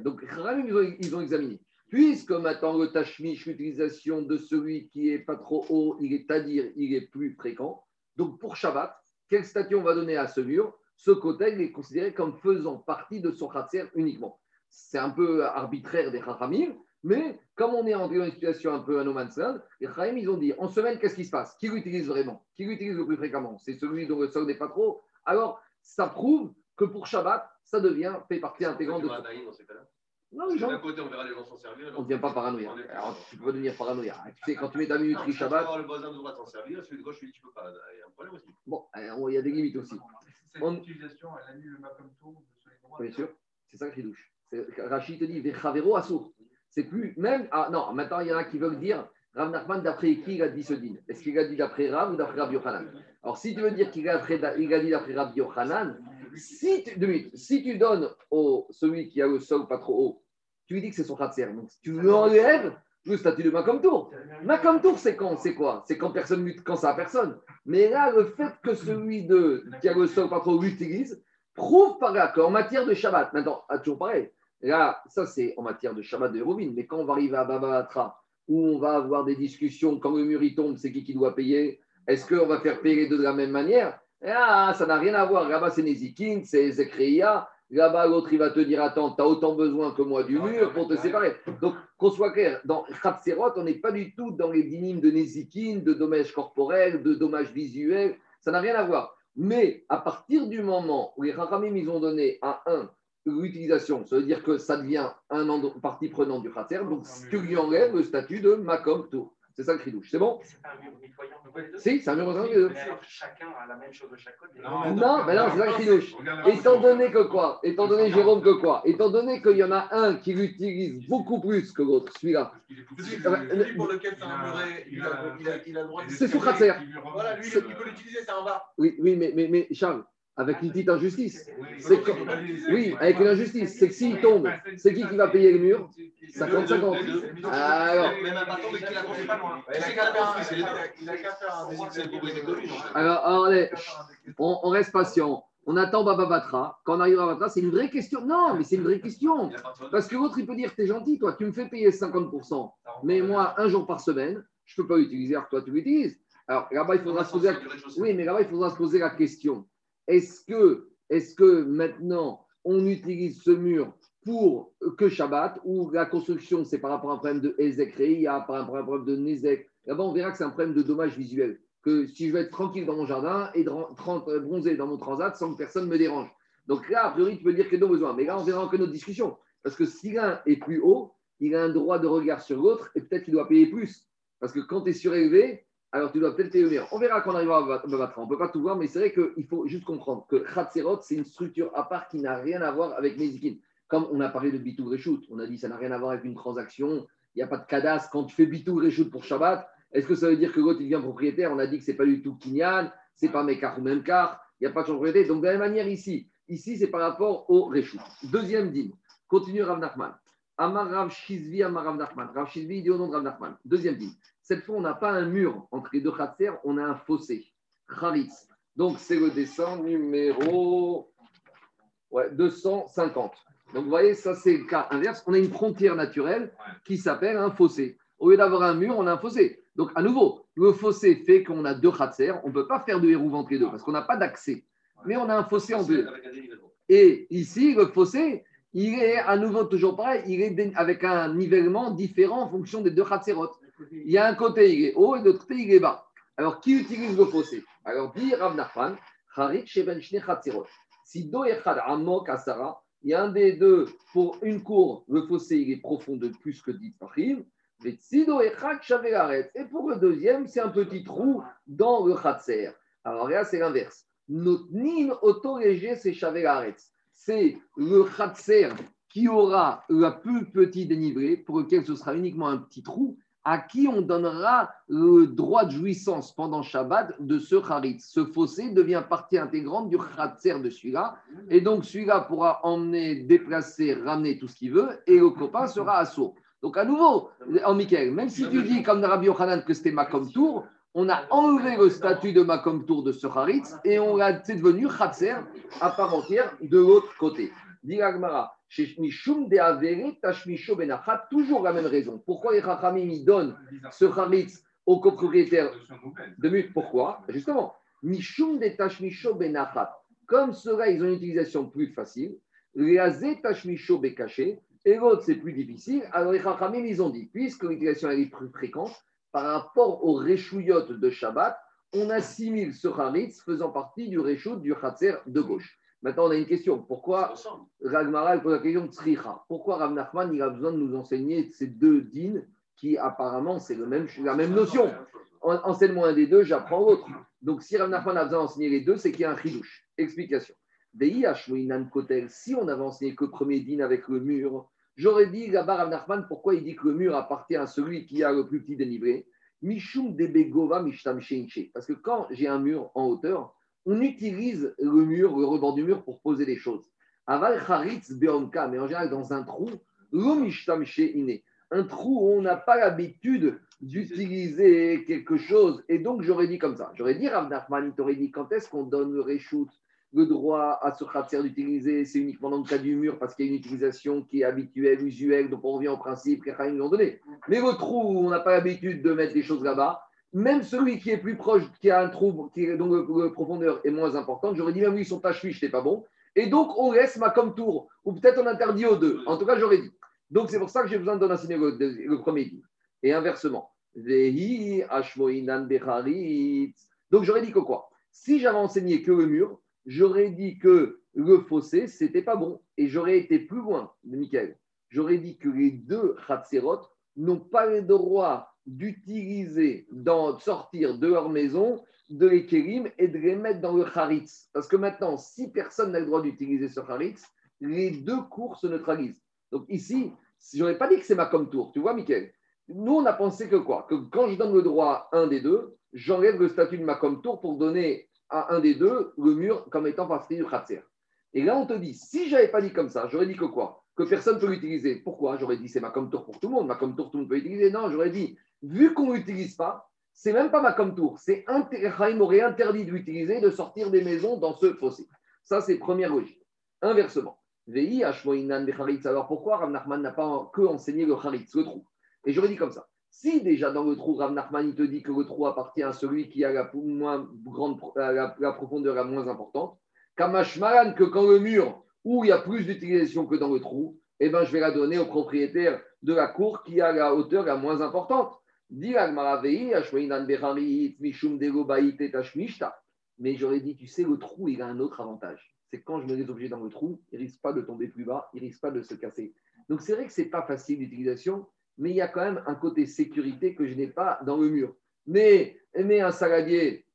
donc ils ont, ils ont examiné. Puisque maintenant le tachmish, l'utilisation de celui qui est pas trop haut, il est à dire, il est plus fréquent. Donc pour Shabbat, quel statut on va donner à ce mur? Ce côté, il est considéré comme faisant partie de son khatser uniquement. C'est un peu arbitraire des chachamim, mais comme on est en dans une situation un peu anomale, les chachamim, ils ont dit, en semaine, qu'est-ce qui se passe? Qui l'utilise vraiment? Qui l'utilise le plus fréquemment? C'est celui dont le sol n'est pas trop. Alors, ça prouve que pour Shabbat, ça devient, fait partie intégrante de. Non, les gens. D'un côté, on verra les gens s'en servir. On ne devient pas paranoïa. Alors, tu peux pas devenir paranoïa. Tu sais, quand tu mets ta minuterie Shabbat. Tu peux le voisin de droite s'en servir, celui de gauche, tu peux pas. Il y a un problème aussi. Bon, il y a des limites aussi. Cette on... utilisation, elle annule le Macom Tour de celui de droite. Bien sûr, c'est ça qui douche. Rachid te dit, Vechavero Assour. C'est plus. Même. Ah non, maintenant, il y en a qui veulent dire. Rav Nachman, d'après qui il a dit ce din? Est-ce qu'il a dit d'après Rav ou d'après Rav Yochanan? Alors, si tu veux dire qu'il a, a dit d'après Rav Yochanan, si tu, si tu donnes au celui qui a le sol pas trop haut, tu lui dis que c'est son khatser. Donc, si tu lui enlèves le statut de Macom Tour. Macom Tour, c'est quand C'est quoi? C'est quand personne lutte, quand ça a personne. Mais là, le fait que celui de, qui a le sol pas trop l'utilise, prouve par là qu'en matière de Shabbat, maintenant, ah, toujours pareil, là, ça c'est en matière de Shabbat de Hérovine, mais quand on va arriver à Baba Atra, où on va avoir des discussions, quand le mur il tombe, c'est qui qui doit payer? Est-ce qu'on va faire payer les deux de la même manière? Ah, ça n'a rien à voir. Là-bas, c'est Nezikin, c'est Zekreya. Là-bas, l'autre, il va te dire Attends, tu as autant besoin que moi du mur pour te séparer. Donc, qu'on soit clair, dans Khatserot, on n'est pas du tout dans les dynimes de Nezikin, de dommages corporels, de dommages visuels. Ça n'a rien à voir. Mais à partir du moment où les Rachamim, ils ont donné à un l'utilisation, ça veut dire que ça devient un partie prenante du Khatser, donc tu lui enlèves le statut de Makom Tour. C'est ça le cridouche. C'est bon C'est un mur nettoyant Si, c'est un mur nettoyant. Mais alors, chacun a la même chose de chaque côté. Non, non, mais non, c'est ça le cridouche. Étant donné que quoi Étant donné, Jérôme, que quoi Étant donné qu'il y en a un qui l'utilise beaucoup plus que l'autre, celui-là. Celui pour lequel c'est un muret, il a le droit de. C'est sous. Voilà, lui, il peut l'utiliser, c'est en bas. Oui, oui, mais Charles, avec une petite injustice. C'est Oui, avec une injustice. C'est que s'il tombe, c'est qui qui va payer le mur? 50-50. Alors. Alors, allez, on, on reste patient. On attend Baba Batra. Quand on arrive à Batra, c'est une vraie question. Non, mais c'est une vraie question. Parce que l'autre, il peut dire T'es gentil, toi, tu me fais payer 50%. Mais moi, un jour par semaine, je ne peux pas l'utiliser alors toi, tu l'utilises. Alors là-bas, il faudra se poser la... Oui, mais là-bas, il faudra se poser la question est-ce que, est que maintenant on utilise ce mur pour que Shabbat ou la construction, c'est par rapport à un problème de Ezek par rapport à un problème de Nezek? Là-bas, on verra que c'est un problème de dommage visuel. Que si je veux être tranquille dans mon jardin et euh, bronzer dans mon transat sans que personne me dérange. Donc là, a priori, tu peux dire qu'il y a besoin. Mais là, on verra encore notre discussion. Parce que si l'un est plus haut, il a un droit de regard sur l'autre et peut-être qu'il doit payer plus. Parce que quand tu es surélevé, alors tu dois peut-être t'élever. On verra quand on arrivera à Bavatra. On ne peut pas tout voir, mais c'est vrai qu'il faut juste comprendre que Khatserot, c'est une structure à part qui n'a rien à voir avec Nezikin. Comme on a parlé de Bitou Reshoot, on a dit ça n'a rien à voir avec une transaction. Il n'y a pas de cadastre. Quand tu fais Bitou Reshoot pour Shabbat, est-ce que ça veut dire que l'autre il devient propriétaire? On a dit que ce n'est pas du tout Kinyan, ce n'est pas Mekar ou Memkar, il n'y a pas de propriété. Donc de la même manière ici, ici c'est par rapport au Reshoot. Deuxième dîme, continue Rav Nachman. Amar Rav Shizvi, Amar Rav Nachman. Rav Shizvi dit au nom de Rav Nachman. Deuxième dîme. Cette fois, on n'a pas un mur entre les deux khatser, on a un fossé. Donc, c'est le dessin numéro 250. Donc, vous voyez, ça, c'est le cas inverse. On a une frontière naturelle qui s'appelle un fossé. Au lieu d'avoir un mur, on a un fossé. Donc, à nouveau, le fossé fait qu'on a deux khatser. On ne peut pas faire de héros entre les deux parce qu'on n'a pas d'accès. Mais on a un fossé en deux. Et ici, le fossé, il est à nouveau toujours pareil. Il est avec un nivellement différent en fonction des deux khatserot. Il y a un côté, il est haut et l'autre côté, il est bas. Alors, qui utilise le fossé? Alors, dit Rav Nachman, si Do Echad Amok Asara, il y a un des deux, pour une cour, le fossé, il est profond de plus que 10 pachim. Et pour le deuxième, c'est un petit trou dans le khatser. Alors là, c'est l'inverse. Notnin auto-léger, c'est C'est le khatser qui aura la plus petite dénivelé, pour lequel ce sera uniquement un petit trou, à qui on donnera le droit de jouissance pendant Shabbat de ce charitz. Ce fossé devient partie intégrante du khatser de celui-là. Et donc, celui-là pourra emmener, déplacer, ramener tout ce qu'il veut, et le copain sera assaut. Donc, à nouveau, en Michael, même si tu dis comme Rabbi Yochanan que c'était Makom Tour, on a enlevé le statut de Makom Tour de ce charitz et on a, c'est devenu khatser à part entière de l'autre côté. Dit toujours la même raison. Pourquoi les Chachamim donnent ce charitz au copropriétaire de mut? Pourquoi? Justement, Mishum de Tashmisho Benachat. Comme cela, ils ont une utilisation plus facile. Les Tashmisho Bekaché. Et l'autre, c'est plus difficile. Alors les Chachamim, ils ont dit, puisque l'utilisation est plus fréquente, par rapport aux réchouillottes de Shabbat, on assimile ce charitz faisant partie du réchout du khatser de gauche. Maintenant, on a une question. Pourquoi Ragmara pose la question de Tzricha Pourquoi Rav Nachman il a besoin de nous enseigner ces deux dînes qui apparemment c'est même, la même notion Enseigne-moi un des deux, j'apprends l'autre. Donc si Rav Nachman a besoin d'enseigner les deux, c'est qu'il y a un chidouche. Explication. Si on avait enseigné que le premier dîne avec le mur, j'aurais dit là-bas Rav Nachman pourquoi il dit que le mur appartient à celui qui a le plus petit dénivelé? Mishum Debegova Mishtam Parce que quand j'ai un mur en hauteur, on utilise le mur, le rebord du mur pour poser des choses. Aval charitz beomka, mais en général dans un trou, un trou où on n'a pas l'habitude d'utiliser quelque chose. Et donc j'aurais dit comme ça. J'aurais dit, Rav Nachman, il t'aurait dit quand est-ce qu'on donne le reshoot, le droit à ce khatser d'utiliser? C'est uniquement dans le cas du mur parce qu'il y a une utilisation qui est habituelle, usuelle, donc on revient au principe que ont donné. Mais le trou où on n'a pas l'habitude de mettre des choses là-bas, même celui qui est plus proche, qui a un trou, qui dont le, profondeur est moins importante, j'aurais dit même lui, son tâche fiche, pas bon. Et donc, on laisse ma comme tour, ou peut-être on interdit aux deux. En tout cas, j'aurais dit. Donc, c'est pour ça que j'ai besoin de donner le, le premier dit. Et inversement. Donc, j'aurais dit que quoi? Si j'avais enseigné que le mur, j'aurais dit que le fossé, c'était pas bon. Et j'aurais été plus loin de Michael. J'aurais dit que les deux Hatserot n'ont pas le droit d'utiliser, d'en sortir de leur maison, de les et de les mettre dans le Haritz. Parce que maintenant, si personne n'a le droit d'utiliser ce Haritz, les deux cours se neutralisent. Donc ici, je n'aurais pas dit que c'est ma comme tour, tu vois, Michael? Nous, on a pensé que quoi? Que quand je donne le droit à un des deux, j'enlève le statut de ma comme tour pour donner à un des deux le mur comme étant partie du Khatser. Et là, on te dit, si je n'avais pas dit comme ça, j'aurais dit que quoi? Que personne ne peut l'utiliser. Pourquoi? J'aurais dit, c'est ma comme tour pour tout le monde. Ma comme tour, tout le monde peut l'utiliser. Non, j'aurais dit, vu qu'on l'utilise pas, c'est même pas ma comme tour. C'est aurait interdit d'utiliser, de sortir des maisons dans ce fossé. Ça, c'est première logique. Inversement. Alors pourquoi Rav Nachman n'a pas que enseigné le Haritz, le trou? Et j'aurais dit comme ça. Si déjà dans le trou, Rav Nachman il te dit que le trou appartient à celui qui a la, la, profondeur la moins importante, Kamashmalan que quand le mur où il y a plus d'utilisation que dans le trou, eh ben, je vais la donner au propriétaire de la cour qui a la hauteur la moins importante. Mais j'aurais dit, tu sais, le trou, il a un autre avantage. C'est quand je mets des objets dans le trou, il ne risque pas de tomber plus bas, il ne risque pas de se casser. Donc c'est vrai que ce n'est pas facile d'utilisation, mais il y a quand même un côté sécurité que je n'ai pas dans le mur. Mais, mais un saladier,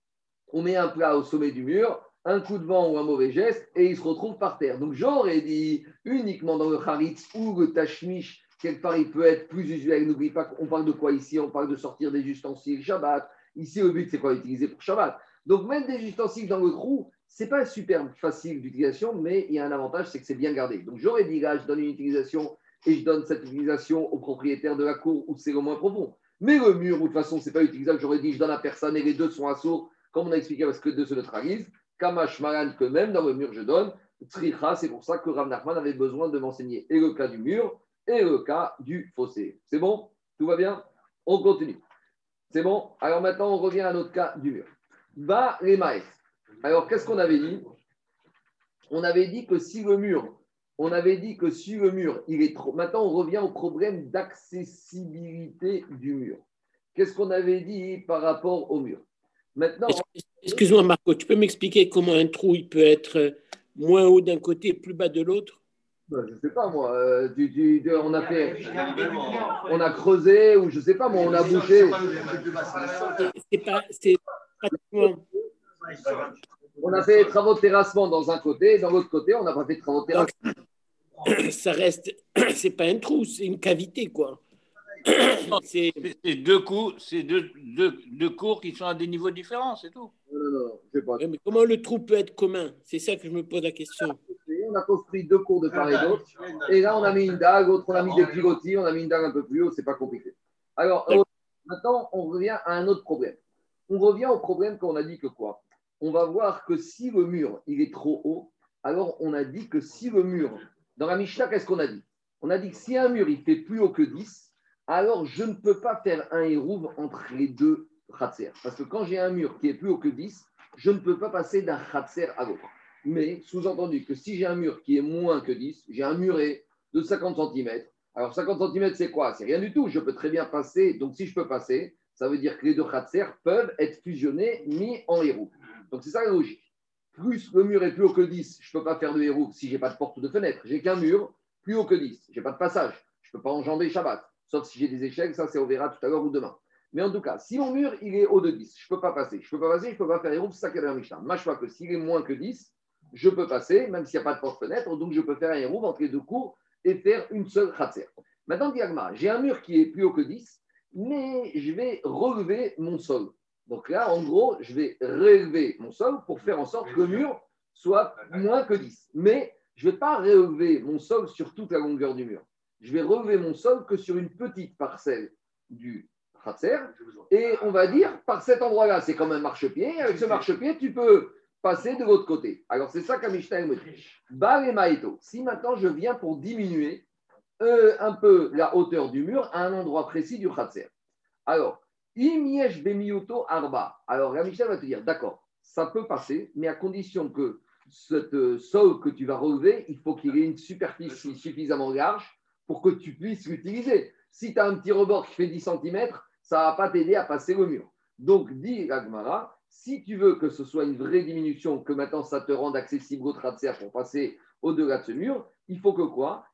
on met un plat au sommet du mur, un coup de vent ou un mauvais geste, et il se retrouve par terre. Donc j'aurais dit uniquement dans le haritz ou le tashmish, quelque part il peut être plus usuel. N'oublie pas qu'on parle de quoi ici On parle de sortir des ustensiles Shabbat. Ici, le but, c'est quoi Utiliser pour Shabbat. Donc mettre des ustensiles dans le trou, c'est pas super facile d'utilisation, mais il y a un avantage, c'est que c'est bien gardé. Donc j'aurais dit là, je donne une utilisation et je donne cette utilisation au propriétaire de la cour où c'est le moins profond. Mais le mur, de toute façon, c'est pas utilisable. J'aurais dit, je donne à personne et les deux sont assaut, comme on a expliqué parce que deux se neutralisent. Kamash Maran, que même dans le mur, je donne. Tricha, c'est pour ça que Rav Nachman avait besoin de m'enseigner et le cas du mur et le cas du fossé. C'est bon? Tout va bien? On continue. C'est bon? Alors maintenant, on revient à notre cas du mur. Va les maïs. Alors, qu'est-ce qu'on avait dit? On avait dit que si le mur, on avait dit que si le mur, il est trop. Maintenant, on revient au problème d'accessibilité du mur. Qu'est-ce qu'on avait dit par rapport au mur? Maintenant. Excuse-moi, Marco, tu peux m'expliquer comment un trou il peut être moins haut d'un côté et plus bas de l'autre? Je ne sais pas, moi. Euh, on, a fait, on a creusé ou je ne sais pas, moi, on a bouché. C'est pas, On a fait des travaux de terrassement dans un côté, et dans l'autre côté, on n'a pas fait de travaux de terrassement. ça reste, c'est pas un trou, c'est une cavité, quoi. C'est deux, cours, c'est deux, deux, deux, cours qui sont à des niveaux différents, c'est tout. Non, non, non, pas. mais comment le trou peut être commun? C'est ça que je me pose la question. On a construit deux cours de part et d'autre. Et là, on a mis une dague, l'autre, on a mis des pilotis, on a mis une dague un peu plus haut, c'est pas compliqué. Alors, euh, maintenant, on revient à un autre problème. On revient au problème qu'on a dit que quoi? On va voir que si le mur, il est trop haut, alors on a dit que si le mur, dans la Mishnah, qu'est-ce qu'on a dit? On a dit que si un mur, il fait plus haut que 10, alors je ne peux pas faire un hérouve entre les deux khatser. Parce que quand j'ai un mur qui est plus haut que 10, je ne peux pas passer d'un khatser à l'autre. Mais sous-entendu que si j'ai un mur qui est moins que 10, j'ai un muret de 50 cm. Alors 50 cm, c'est quoi? C'est rien du tout. Je peux très bien passer. Donc si je peux passer, ça veut dire que les deux khatser peuvent être fusionnés, mis en hérouve. Donc c'est ça la logique. Plus le mur est plus haut que 10, je ne peux pas faire de hérouve si je n'ai pas de porte ou de fenêtre. J'ai qu'un mur plus haut que 10. Je n'ai pas de passage. Je ne peux pas enjamber Shabbat. Sauf si j'ai des échecs, ça, c'est on verra tout à l'heure ou demain. Mais en tout cas, si mon mur, il est haut de 10, je ne peux pas passer. Je ne peux pas passer, je ne peux pas faire roues, c'est ça qu'il y a dans que s'il est moins que 10, je peux passer, même s'il n'y a pas de porte-fenêtre, donc je peux faire un roue entre les deux cours et faire une seule khatser. Maintenant, diagma, j'ai un mur qui est plus haut que 10, mais je vais relever mon sol. Donc là, en gros, je vais relever mon sol pour faire en sorte que le mur soit moins que 10. Mais je ne vais pas relever mon sol sur toute la longueur du mur je vais relever mon sol que sur une petite parcelle du Khatser. Et on va dire, par cet endroit-là, c'est comme un marchepied. Avec ce marchepied, tu peux passer de l'autre côté. Alors, c'est ça qu'Amishtaï me dit. Maïto. Si maintenant je viens pour diminuer euh, un peu la hauteur du mur à un endroit précis du Khatser. Alors, Imiesh Bemiyuto Arba. Alors la Mishnah va te dire, d'accord, ça peut passer, mais à condition que ce euh, sol que tu vas relever, il faut qu'il ait une superficie suffisamment large pour que tu puisses l'utiliser. Si tu as un petit rebord qui fait 10 cm, ça ne va pas t'aider à passer le mur. Donc, dit Agmara, si tu veux que ce soit une vraie diminution, que maintenant ça te rende accessible au tracer pour passer au-delà de ce mur, il faut que quoi?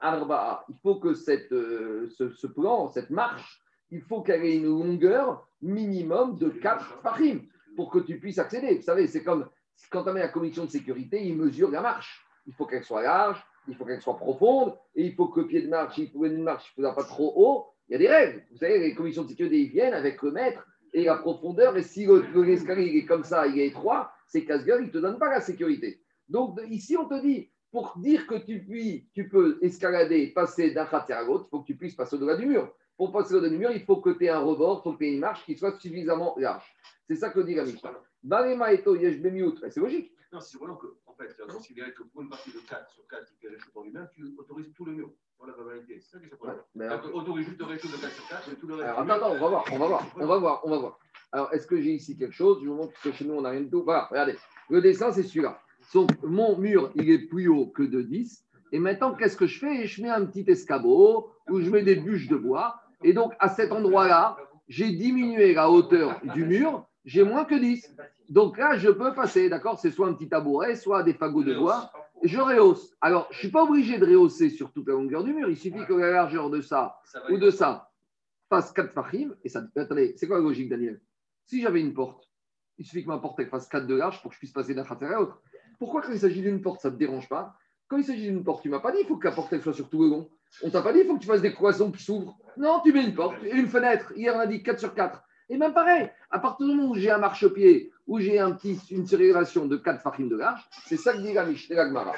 Arbaa. Il faut que cette, euh, ce, plan, cette marche, il faut qu'elle ait une longueur minimum de 4 farim pour que tu puisses accéder. Vous savez, c'est comme quand on met la commission de sécurité, il mesure la marche. Il faut qu'elle soit large, il faut qu'elle soit profonde, et il faut que le pied de marche, il faut une marche, il ne pas trop haut. Il y a des règles. Vous savez, les commissions de sécurité, ils viennent avec le mètre et la profondeur. Et si l'escalier est comme ça, il est étroit, c'est casse-gueule, il ne te donne pas la sécurité. Donc ici, on te dit, pour dire que tu, puis, tu peux escalader, passer d'un khater à l'autre, il faut que tu puisses passer au-delà du mur. Pour passer au-delà du mur, il faut que tu aies un rebord, il faut que tu aies une marche qui soit suffisamment large. C'est ça que dit la Mishnah. C'est logique. Non, c'est vraiment que, en fait, tu as considéré que pour une partie de 4 sur 4 qui fait réchaud en lui-même, tu autorises tout le mur. Voilà la réalité. C'est ça qui est problème. Tu autorises juste le réchaud de 4 sur 4 et tout le reste. Alors, attends, attends, on va voir, on va voir, on va voir, on va voir. Alors, est-ce que j'ai ici quelque chose Je vous montre que chez nous, on n'a rien de tout? Voilà, regardez. Le dessin, c'est celui-là. mon mur, il est plus haut que de 10. Et maintenant, qu'est-ce que je fais? Je mets un petit escabeau où je mets des bûches de bois. Et donc, à cet endroit-là, j'ai diminué la hauteur du mur j'ai moins que 10. Donc là, je peux passer, d'accord? C'est soit un petit tabouret, soit des fagots de bois. Je rehausse. Alors, je ne suis pas obligé de rehausser sur toute la longueur du mur. Il suffit que la largeur de ça, ou de ça fasse 4 fachim. Et ça, attendez, c'est quoi la logique, Daniel? Si j'avais une porte, il suffit que ma porte fasse 4 de large pour que je puisse passer d'un cratère à l'autre. Pourquoi quand il s'agit d'une porte, ça ne te dérange pas? Quand il s'agit d'une porte, tu ne m'as pas dit il faut que la porte soit sur tout le long. On t'a pas dit il faut que tu fasses des cloisons qui s'ouvrent. Non, tu mets une porte et une fenêtre. Hier, on a dit 4 sur 4. Et même pareil, à partir du moment où j'ai un marchepied, où j'ai une circulation de 4 farines de large, c'est ça que dit la Gmara.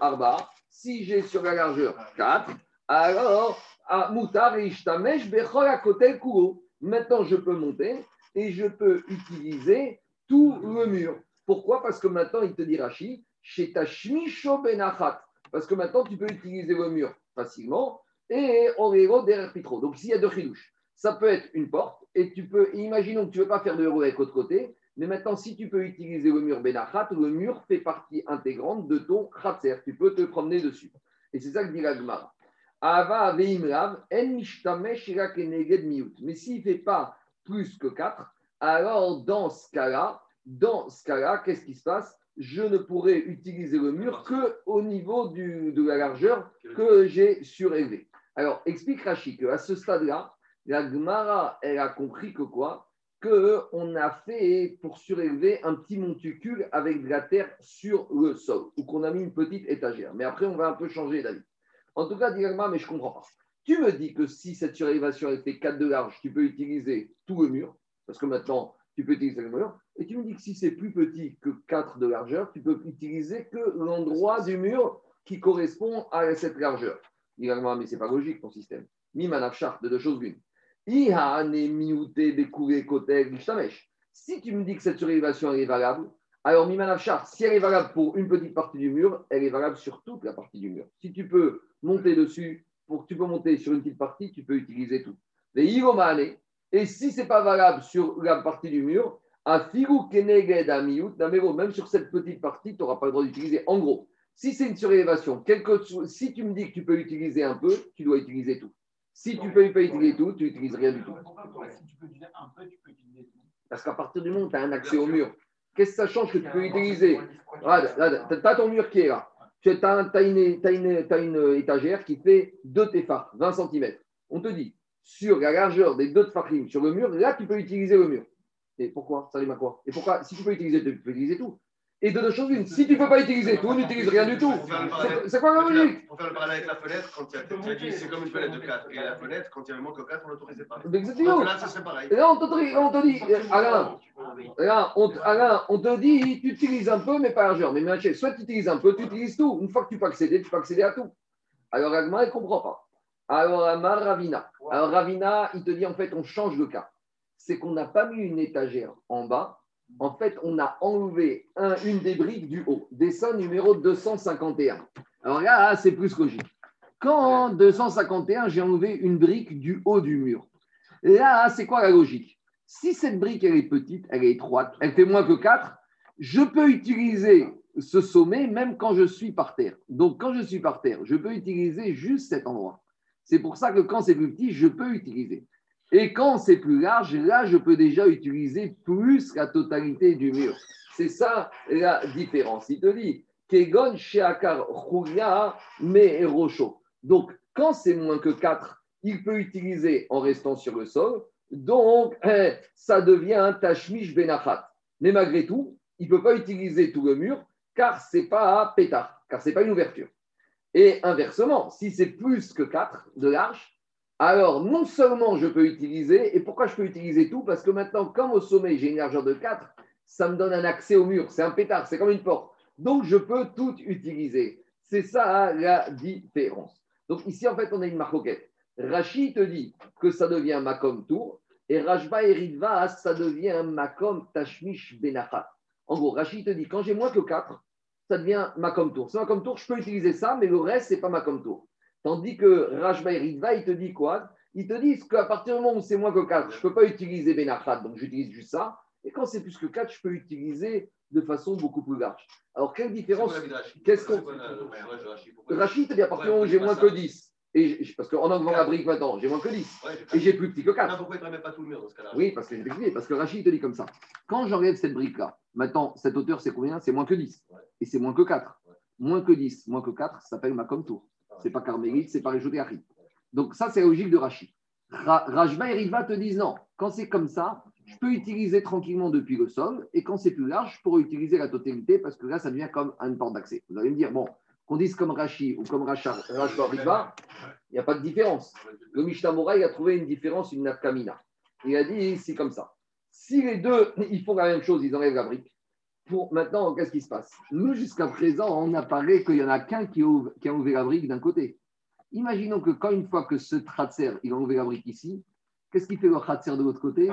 arba, si j'ai sur la largeur 4, alors, à mutar Maintenant, je peux monter et je peux utiliser tout le mur. Pourquoi? Parce que maintenant, il te dit Rashi, chez benachat. Parce que maintenant, tu peux utiliser le mur facilement et Orero derrière Pitro. Donc, s'il y a deux chilouches, ça peut être une porte, et tu peux, imaginons que tu ne veux pas faire de héros avec l'autre côté, mais maintenant, si tu peux utiliser le mur Benachat, le mur fait partie intégrante de ton khatser, tu peux te promener dessus. Et c'est ça que dit la Gemara. Mais s'il ne fait pas plus que 4, alors dans ce cas-là, dans ce cas-là, qu'est-ce qui se passe? Je ne pourrai utiliser le mur qu'au niveau du, de la largeur que j'ai surélevé. Alors, explique Rachid qu'à ce stade-là, la Gemara, elle a compris que quoi? Qu'on a fait pour surélever un petit monticule avec de la terre sur le sol, ou qu'on a mis une petite étagère. Mais après, on va un peu changer d'avis. En tout cas, dit mais je comprends pas. Tu me dis que si cette surélévation était 4 de large, tu peux utiliser tout le mur, parce que maintenant, tu peux utiliser le mur. Et tu me dis que si c'est plus petit que 4 de largeur, tu peux utiliser que l'endroit du mur qui correspond à cette largeur. Dit mais ce n'est pas logique ton système. Mi de deux choses l'une. Si tu me dis que cette surélévation est valable, alors Mimanafchar, si elle est valable pour une petite partie du mur, elle est valable sur toute la partie du mur. Si tu peux monter dessus, pour tu peux monter sur une petite partie, tu peux utiliser tout. Et si ce n'est pas valable sur la partie du mur, même sur cette petite partie, tu n'auras pas le droit d'utiliser. En gros, si c'est une surélévation, si tu me dis que tu peux utiliser un peu, tu dois utiliser tout. Si tu peux utiliser tout, tu n'utilises rien du tout. Si tu peux utiliser un peu, tu peux utiliser tout. Parce qu'à partir du moment où tu as un accès au mur, qu'est-ce que ça change que tu peux utiliser Tu as ton mur qui est là. Tu as, une, étagère qui fait 2 tefar, 20 cm. On te dit, sur la largeur des deux tefachim sur le mur, là, tu peux utiliser le mur. Et pourquoi? Ça à quoi? Et pourquoi? Si tu peux utiliser, tu peux utiliser tout. Et de deux choses une. Si tu ne peux pas utiliser tout, n'utilise rien du tout. C'est quoi la logique Pour faire le parallèle avec la fenêtre, quand tu as dit c'est comme une fenêtre de 4. Et la fenêtre, quand il y a un manque de 4, on l'autorisait pas. Exactement. Là, ça serait pareil. là, on te dit, Alain, Alain, on, Alain, on te dit, tu utilises un peu, mais pas largeur. Mais Michel, soit tu utilises un peu, tu utilises tout. Une fois que tu peux accéder, tu peux accéder à tout. Alors, Agma, il ne comprend pas. Alors, Amar Ravina. Alors, Ravina, il te dit, en fait, on change de cas. C'est qu'on n'a pas mis une étagère en bas en fait, on a enlevé une des briques du haut. Dessin numéro 251. Alors là, c'est plus logique. Quand en 251, j'ai enlevé une brique du haut du mur, là, c'est quoi la logique? Si cette brique, elle est petite, elle est étroite, elle fait moins que 4, je peux utiliser ce sommet même quand je suis par terre. Donc, quand je suis par terre, je peux utiliser juste cet endroit. C'est pour ça que quand c'est plus petit, je peux utiliser. Et quand c'est plus large, là, je peux déjà utiliser plus la totalité du mur. C'est ça la différence. Il te dit, Kegon Sheakar Me Rocho. Donc, quand c'est moins que 4, il peut utiliser en restant sur le sol. Donc, eh, ça devient un Tashmish Benachat. Mais malgré tout, il ne peut pas utiliser tout le mur car ce n'est pas un pétard, car ce n'est pas une ouverture. Et inversement, si c'est plus que 4 de large, alors non seulement je peux utiliser, et pourquoi je peux utiliser tout? Parce que maintenant, comme au sommet, j'ai une largeur de 4, ça me donne un accès au mur. C'est un pétard, c'est comme une porte. Donc je peux tout utiliser. C'est ça la différence. Donc ici, en fait, on a une marcoquette. Rachid te dit que ça devient Makom Tour, et Rajba et Ridva, ça devient Makom Tashmish Benachat. En gros, Rachid te dit quand j'ai moins que 4, ça devient Makom Tour. C'est Makom Tour, je peux utiliser ça, mais le reste, ce n'est pas Makom Tour. Tandis que Rajba et il te dit quoi? Ils te disent qu'à partir du moment où c'est moins que 4, je ne peux pas utiliser Benachat, donc j'utilise juste ça. Et quand c'est plus que 4, je peux utiliser de façon beaucoup plus large. Alors, quelle différence? Qu'est-ce qu'on. Rachid, te dit à partir du moment où j'ai moins que 10, et parce qu'en enlevant la brique maintenant, j'ai moins que 10. et j'ai plus petit que 4. pourquoi il ne pas tout le mur dans ce cas-là? Oui, parce que Parce que Rachid te dit comme ça. Quand j'enlève cette brique-là, maintenant, cette hauteur, c'est combien? C'est moins que 10. Et c'est moins que 4. Moins que 10, moins que 4, ça s'appelle Macom Tour. Ce n'est pas Carmélite, c'est pas Réjouté Donc, ça, c'est la logique de Rachid. Rajba et Riva te disent non. Quand c'est comme ça, je peux utiliser tranquillement depuis le sol. Et quand c'est plus large, je pourrais utiliser la totalité parce que là, ça devient comme une porte d'accès. Vous allez me dire, bon, qu'on dise comme Rachi ou comme Rachba Riva, il n'y a pas de différence. Le Mishnah il a trouvé une différence, une nafkamina. Il a dit, c'est comme ça. Si les deux, ils font la même chose, ils enlèvent la brique. Pour, maintenant, qu'est-ce qui se passe? Nous, jusqu'à présent, on apparaît qu'il n'y en a qu'un qui, qui, a ouvert la brique d'un côté. Imaginons que quand une fois que ce Tratser, il a ouvert la brique ici, qu'est-ce qu'il fait le Tratser de l'autre côté?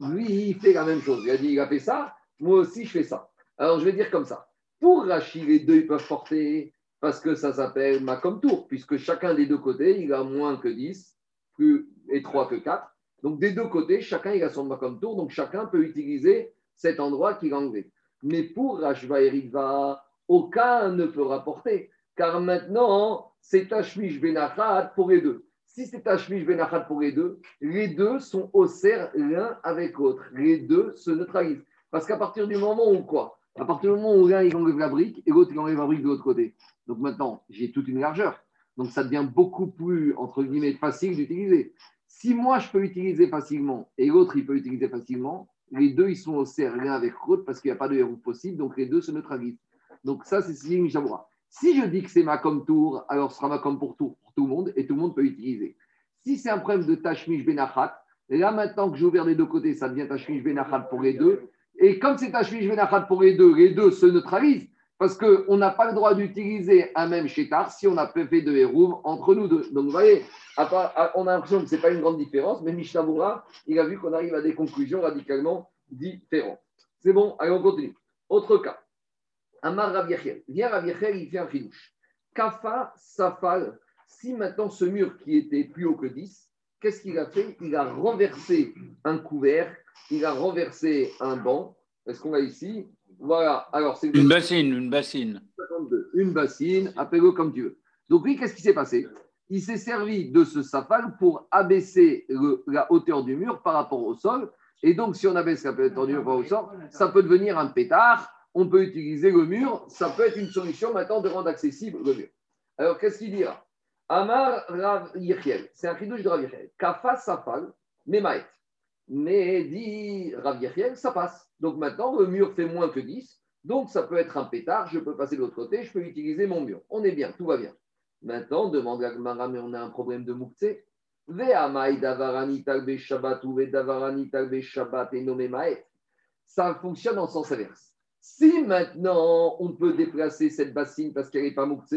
Lui, il fait la même chose. Il a dit, il a fait ça, moi aussi, je fais ça. Alors, je vais dire comme ça. Pour Rachid, les deux, ils peuvent porter parce que ça s'appelle Macom Tour, puisque chacun des deux côtés, il a moins que 10, plus étroit que 4. Donc, des deux côtés, chacun, il a son Macom Tour, donc chacun peut utiliser cet endroit qu'il a enlevé. Mais pour Rashva et Riva, aucun ne peut rapporter, car maintenant, c'est Tashmish Benachat pour les deux. Si c'est Tashmish Benachat pour les deux, les deux sont au cerf l'un avec l'autre. Les deux se neutralisent. Parce qu'à partir du moment où quoi? À partir du moment où l'un il enlève la brique et l'autre enlève la brique de l'autre côté. Donc maintenant, j'ai toute une largeur. Donc ça devient beaucoup plus, entre guillemets, facile d'utiliser. Si moi, je peux utiliser facilement et l'autre, il peut utiliser facilement, les deux, ils sont au l'un avec l'autre parce qu'il n'y a pas de héros possible. Donc les deux se neutralisent. Donc ça, c'est ce Mishabura. Si je dis que c'est ma comme tour, alors ce sera ma comme pour tour pour tout le monde et tout le monde peut utiliser. Si c'est un problème de Tashmish Benachat, là maintenant que j'ai ouvert les deux côtés, ça devient Tashmish Benachat pour les deux. Et comme c'est Tashmish Benachat pour les deux, les deux se neutralisent. Parce qu'on n'a pas le droit d'utiliser un même chétar si on a fait de hérouve entre nous deux. Donc vous voyez, on a l'impression que ce n'est pas une grande différence, mais Mishnah il a vu qu'on arrive à des conclusions radicalement différentes. C'est bon, allez, on continue. Autre cas. Amar Rav Viens Rav il fait un filouche. Kafa Safal, si maintenant ce mur qui était plus haut que 10, qu'est-ce qu'il a fait? Il a renversé un couvert, il a renversé un banc. Est-ce qu'on a ici? Voilà, alors c'est une bassine, une bassine. Une bassine, appelle-le comme tu veux. Donc oui, qu'est-ce qui s'est passé? Il s'est servi de ce safal pour abaisser la hauteur du mur par rapport au sol. Et donc, si on abaisse la hauteur du mur par rapport au sol, ça peut devenir un pétard. On peut utiliser le mur. Ça peut être une solution maintenant de rendre accessible le mur. Alors, qu'est-ce qu'il dira? Amar Rav C'est un chidouche de Rav Yechiel. Kafa safal, memaet. Mais dit Rav ça passe. Donc maintenant, le mur fait moins que 10. Donc ça peut être un pétard. Je peux passer de l'autre côté. Je peux utiliser mon mur. On est bien, tout va bien. Maintenant, demande à Gmara, mais on a un problème de Moukse. Ça fonctionne en sens inverse. Si maintenant on peut déplacer cette bassine parce qu'elle n'est pas Moukse,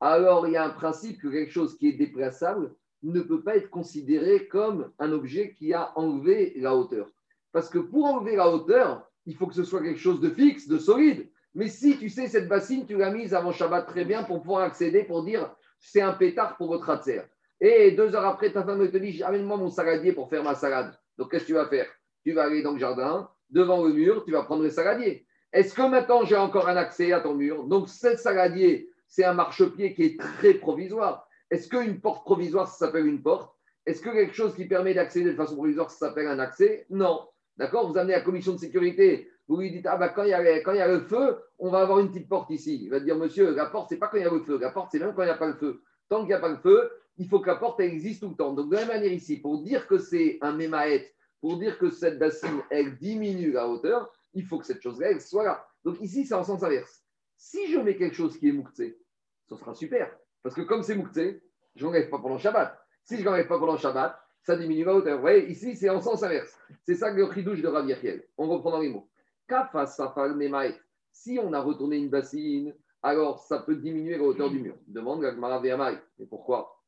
alors il y a un principe que quelque chose qui est déplaçable ne peut pas être considéré comme un objet qui a enlevé la hauteur. Parce que pour enlever la hauteur, il faut que ce soit quelque chose de fixe, de solide. Mais si tu sais, cette bassine, tu l'as mise avant Shabbat très bien pour pouvoir accéder, pour dire c'est un pétard pour votre ratzer. Et deux heures après, ta femme te dit Amène-moi mon saladier pour faire ma salade. Donc, qu'est-ce que tu vas faire? Tu vas aller dans le jardin, devant le mur, tu vas prendre le saladier. Est-ce que maintenant j'ai encore un accès à ton mur? Donc, ce saladier, c'est un marchepied qui est très provisoire. Est-ce qu'une porte provisoire, ça s'appelle une porte? Est-ce que quelque chose qui permet d'accéder de façon provisoire, ça s'appelle un accès? Non. D'accord? Vous amenez la commission de sécurité, vous lui dites Ah, bah, quand il, y a, quand il y a le feu, on va avoir une petite porte ici. Il va dire Monsieur, la porte, c'est pas quand il y a le feu. La porte, c'est même quand il n'y a pas le feu. Tant qu'il n'y a pas le feu, il faut que la porte existe tout le temps. Donc, de la même manière ici, pour dire que c'est un mémaët, pour dire que cette bassine, elle diminue la hauteur, il faut que cette chose-là, elle soit là. Donc, ici, c'est en sens inverse. Si je mets quelque chose qui est mouktsé, ce sera super. Parce que comme c'est mouktsé, je ne l'enlève pas pendant Shabbat. Si je ne l'enlève pas pendant Shabbat, ça diminue la hauteur. Vous voyez, ici, c'est en sens inverse. C'est ça que le chidouche de Rav On reprend dans les mots. Si on a retourné une bassine, alors ça peut diminuer la hauteur du mur. Demande Gagmara Mais pourquoi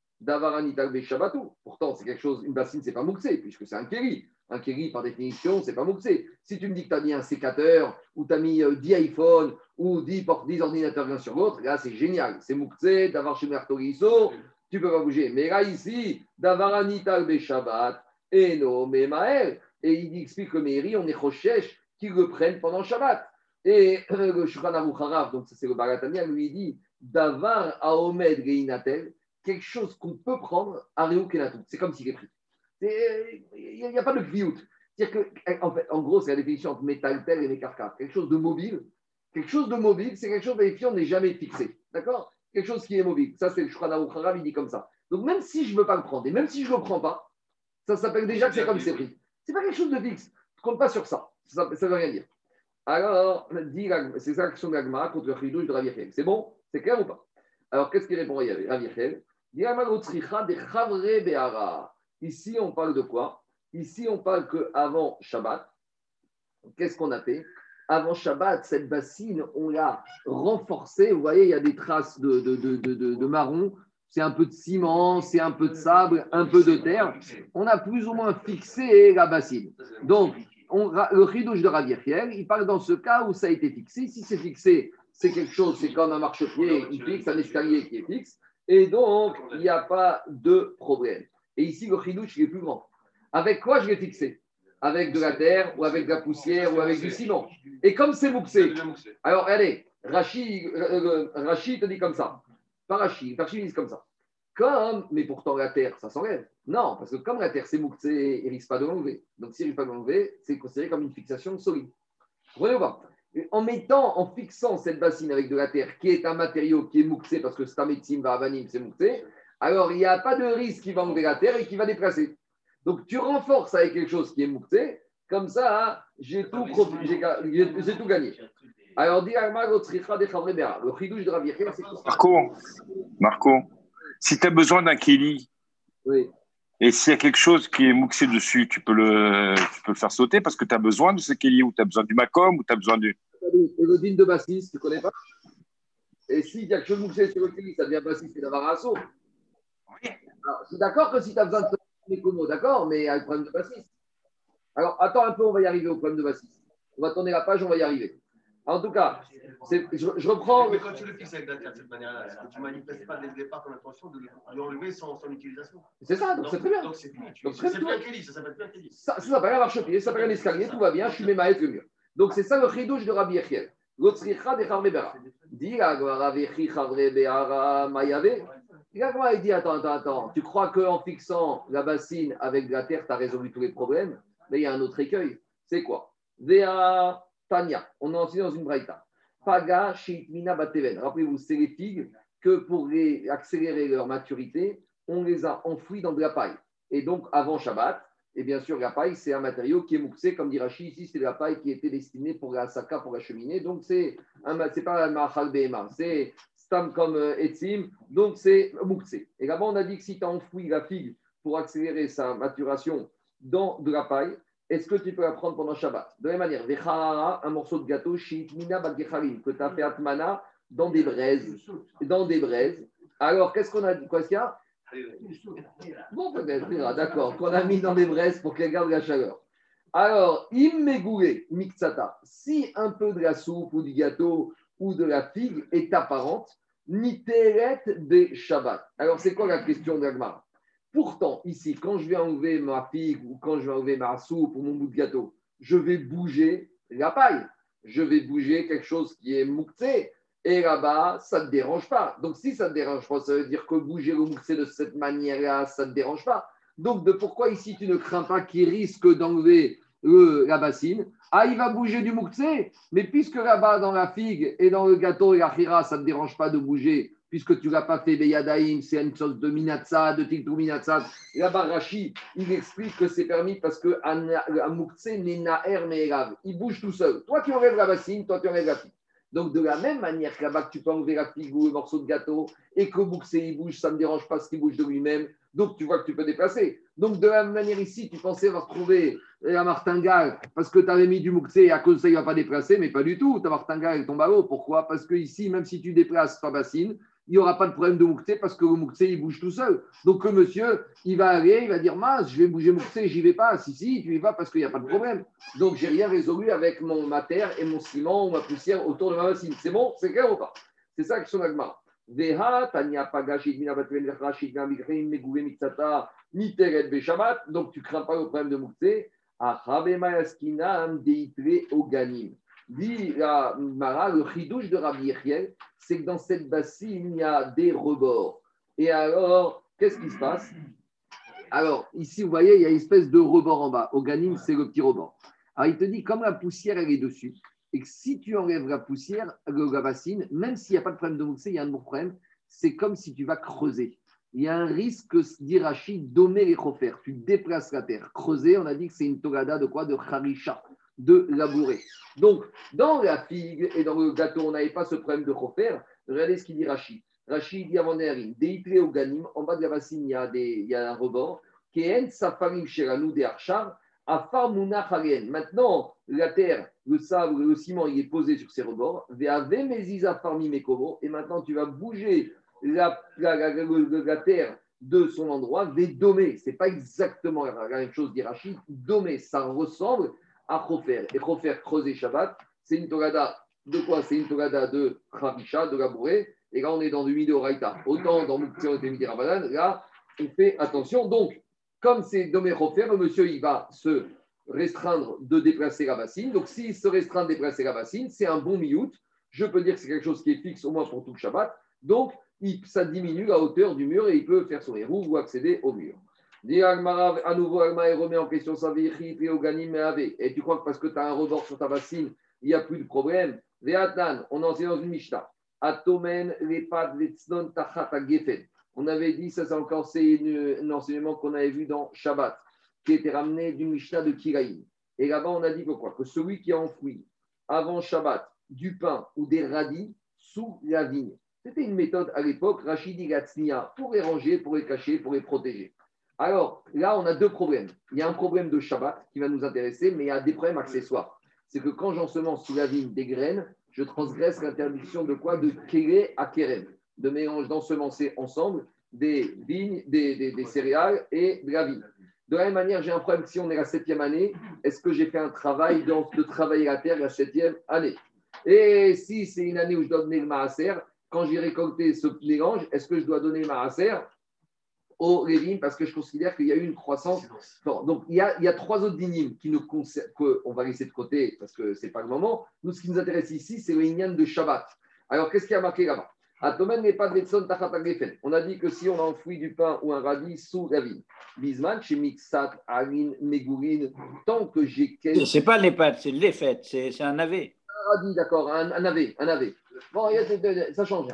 Pourtant, c'est quelque chose, une bassine, c'est pas mouxé, puisque c'est un kéli. Un kéli, par définition, c'est pas mouxé. Si tu me dis que tu as mis un sécateur, ou tu as mis 10 euh, iPhones, ou 10, 10 ordinateurs l'un sur l'autre, là, c'est génial. C'est mouxé, d'avoir chez Mertoriso, tu peux pas bouger. Mais là, ici, d'avaranital Shabbat, et no Maël, et il explique que Meiri, on est rochèche qu'ils le prennent pendant Shabbat. Et le Shukran Harav, donc c'est le Baratania, lui dit Davar Aomed Geinatel, quelque chose qu'on peut prendre à Kenatou. C'est comme s'il est pris. Il n'y a, pas de viout. C'est-à-dire que, en, fait, en gros, c'est la définition entre métal-tel et mécarcar. Quelque chose de mobile. Quelque chose de mobile, c'est quelque chose de on n'est jamais fixé. D'accord? Quelque chose qui est mobile. Ça, c'est le Shukran Harav, il dit comme ça. Donc, même si je ne veux pas le prendre, et même si je ne le prends pas, ça s'appelle déjà que c'est comme c'est pris. Ce n'est pas quelque chose de fixe. ne compte pas sur ça. Ça ne veut rien dire. Alors, c'est ça l'action de l'agma contre le chidouche de Rav C'est bon? C'est clair ou pas? Alors, qu'est-ce qu'il répond à Rav Ici, on parle de quoi? Ici, on parle qu'avant Shabbat, qu'est-ce qu'on a fait? Avant Shabbat, cette bassine, on l'a renforcée. Vous voyez, il y a des traces de, de, marron. C'est un peu de ciment, c'est un peu de sable, un peu de terre. On a plus ou moins fixé la bassine. Donc, le ridouche de Ravier il parle dans ce cas où ça a été fixé. Si c'est fixé, c'est quelque chose, c'est comme un marchepied qui fixe, un escalier qui est fixe. Et donc, il n'y a pas de problème. Et ici, le ridouche, il est plus grand. Avec quoi je l'ai fixé Avec de la terre, ou avec de la poussière, ou avec du ciment. Et comme c'est mouxé, alors allez, Rachid, euh, euh, te dit comme ça. Pas Rachid, Rachid dit comme ça. Comme, mais pourtant la terre, ça s'enlève. Non, parce que comme la terre, c'est mouktsé, il ne risque pas de l'enlever. Donc s'il ne risque pas de l'enlever, c'est considéré comme une fixation solide. Voyez pas En mettant, en fixant cette bassine avec de la terre, qui est un matériau qui est mouktsé, parce que c'est un médecine, avanim, c'est mouktsé, alors il n'y a pas de risque qu'il va enlever la terre et qu'il va déplacer. Donc tu renforces avec quelque chose qui est mouktsé, comme ça, j'ai tout, j'ai tout gagné. Alors, dis le chidouche de Rav c'est Marco, Marco, si tu as besoin d'un Kelly, et s'il y a quelque chose qui est mouxé dessus, tu peux le, tu peux le faire sauter parce que tu as besoin de ce Kelly ou tu as besoin du Macom ou tu as besoin du. Le din de Bassis, tu ne connais pas? Et s'il y a quelque chose mouxé sur le Kelly, ça devient Bassis et d'Avarasso. Alors, je suis d'accord que si tu as besoin de Mécomo, d'accord, mais il y a le problème de Bassis. Alors, attends un peu, on va y arriver au problème de Bassis. On va tourner la page, on va y arriver. En tout cas, je, reprends. Mais quand tu le fixes avec Dakar de cette manière-là, est-ce que tu ne manifestes pas dès le départ ton intention de l'enlever sans son utilisation C'est ça, donc c'est très bien. Donc c'est plus, plus un kéli, ça s'appelle plus un kéli. Ça, ça s'appelle un marchepied, ça s'appelle un escalier, tout va bien, je suis mes maîtres le mieux. Donc c'est ça le chidouche de Rabbi Yechiel. L'otzricha de Chavre Be'ara. Dit Rabbi Chavre Be'ara Mayave. Il dit Attends, attends, attends, tu crois qu'en fixant la bassine avec de la terre, tu as résolu tous les problèmes? Mais il y a un autre écueil. C'est quoi? Vea Tania, on a enseigné dans une braïta. Paga Sheitmina Bateven. Rappelez-vous, c'est les figues que pour accélérer leur maturité, on les a enfouies dans de la paille. Et donc, avant Shabbat, et bien sûr, la paille, c'est un matériau qui est mouxé, comme dit Rachid, ici, c'est la paille qui était destinée pour la saka, pour la cheminée. Donc, c'est pas un mahal c'est comme euh, etzim, donc c'est mouxé. Et là-bas, on a dit que si tu as enfoui la figue pour accélérer sa maturation dans de la paille, est-ce que tu peux la prendre pendant Shabbat? De la même manière, un morceau de gâteau, que tu as fait atmana dans des braises. Dans des braises. Alors, qu'est-ce qu'on a dit? Quoi est-ce qu'il y a? Bon, peut-être, d'accord, qu'on a mis dans des braises pour qu'elle garde la chaleur. Alors, immegoulé, mixata, si un peu de la soupe ou du gâteau ou de la figue est apparente, Niteret de Shabbat. Alors, c'est quoi la question d'Agmar? Pourtant, ici, quand je vais enlever ma figue ou quand je vais enlever ma soupe ou mon bout de gâteau, je vais bouger la paille. Je vais bouger quelque chose qui est mouktsé. Et là-bas, ça ne dérange pas. Donc, si ça ne dérange pas, ça veut dire que bouger le mouktsé de cette manière-là, ça ne dérange pas. Donc, de pourquoi ici tu ne crains pas qu'il risque d'enlever la bassine Ah, il va bouger du mouktsé. Mais puisque là-bas, dans la figue et dans le gâteau et la khira, ça ne dérange pas de bouger puisque tu ne l'as pas fait Beyadaïm, c'est une sorte de Minatsa, de Tiltou Minatsa. Là-bas, Rashi, il explique que c'est permis parce que Amoukse n'est Naer Me'erav. Il bouge tout seul. Toi, tu enlèves la bassine, toi, tu enlèves la figue. Donc, de la même manière que là-bas, tu peux enlever la figue ou le morceau de gâteau et que Moukse, il bouge, ça ne dérange pas ce qu'il bouge de lui-même. Donc, tu vois que tu peux déplacer. Donc, de la même manière ici, tu pensais avoir trouvé la martingale parce que tu avais mis du Moukse et à cause de ça, il ne va pas déplacer, mais pas du tout. Ta martingale, elle tombe à l'eau. Pourquoi? Parce que ici, même si tu déplaces ta bassine, il n'y aura pas de problème de Mouktsé parce que le Mouktsé, il bouge tout seul. Donc, le monsieur, il va aller, il va dire Mince, je vais bouger Mouktsé, j'y vais pas. Si, si, tu y vas parce qu'il n'y a pas de problème. Donc, j'ai rien résolu avec mon, ma terre et mon ciment ou ma poussière autour de ma machine. C'est bon? C'est clair ou pas? C'est ça que son agma. Donc, tu crains pas le problème de Mouktsé. Dit la Mara, le chidouche de Rabbi Yechiel, c'est que dans cette bassine, il y a des rebords. Et alors, qu'est-ce qui se passe? Alors, ici, vous voyez, il y a une espèce de rebord en bas. Au ganim, c'est le petit rebord. Alors, il te dit, comme la poussière, elle est dessus, et que si tu enlèves la poussière, la bassine, même s'il n'y a pas de problème de mouxé, il y a un autre problème, c'est comme si tu vas creuser. Il y a un risque, dit Rachid, d'omer les chauffeurs. Tu déplaces la terre. Creuser, on a dit que c'est une togada de quoi? De harisha de labourer. Donc, dans la figue et dans le gâteau, on n'avait pas ce problème de chofer. Regardez ce qu'il dit Rachid. Rachid dit avant Deitre au ganim, en bas de la bassine, il y a, des, il y a un rebord. Safarim Maintenant, la terre, le sable, le ciment, il est posé sur ces rebords. Farmi mekovo. Et maintenant, tu vas bouger la, la, la, terre de son endroit, des domés. Ce n'est pas exactement la même chose, dit Rachid. Domé, ça ressemble à Khofer. Et Khofer, creuser Shabbat, c'est une togada de quoi? C'est une togada de Khavisha, de labourer. Et là, on est dans du vidéo Raïta. Autant dans Mouktion et Midi Rabadan, là, on fait attention. Donc, comme c'est Domé Khofer, le monsieur, il va se restreindre de déplacer la bassine. Donc, s'il se restreint de déplacer la bassine, c'est un bon miout. Je peux dire que c'est quelque chose qui est fixe au moins pour tout le Shabbat. Donc, ça diminue la hauteur du mur et il peut faire son héros ou accéder au mur. À nouveau, Alma remet en question sa vie, et tu crois que parce que tu as un rebord sur ta bassine, il n'y a plus de problème? on enseigne dans une Mishnah. Atomen, On avait dit, ça c'est encore c'est un enseignement qu'on avait vu dans Shabbat, qui était ramené d'une Mishnah de Kiraïm. Et là-bas, on a dit que Que celui qui a enfoui avant Shabbat du pain ou des radis sous la vigne. C'était une méthode à l'époque, Rachidi Gatsnia, pour les ranger, pour les cacher, pour les protéger. Alors là, on a deux problèmes. Il y a un problème de Shabbat qui va nous intéresser, mais il y a des problèmes accessoires. C'est que quand j'ensemence sous la vigne des graines, je transgresse l'interdiction de quoi? De kéré à kérem, de mélange d'ensemencer ensemble des vignes, des, céréales et de la vigne. De la même manière, j'ai un problème si on est la septième année, est-ce que j'ai fait un travail de travailler la terre la septième année? Et si c'est une année où je dois donner le maaser, quand j'ai récolté ce mélange, est-ce que je dois donner le maaser au Lévim parce que je considère qu'il y a eu une croissance. donc, il y, a, trois autres dynimes qui nous qu'on va laisser de côté parce que ce n'est pas le moment. Nous, ce qui nous intéresse ici, c'est le de Shabbat. Alors, qu'est-ce qui a marqué là-bas? N'est pas On a dit que si on a enfoui du pain ou un radis sous la vigne, Bisman, chez Mixat, Aline, Mégourine, tant que j'ai. C'est pas les pâtes, c'est les fêtes, c'est un navet. Un radis, d'accord, un, un navet, un navet. Bon, ça change.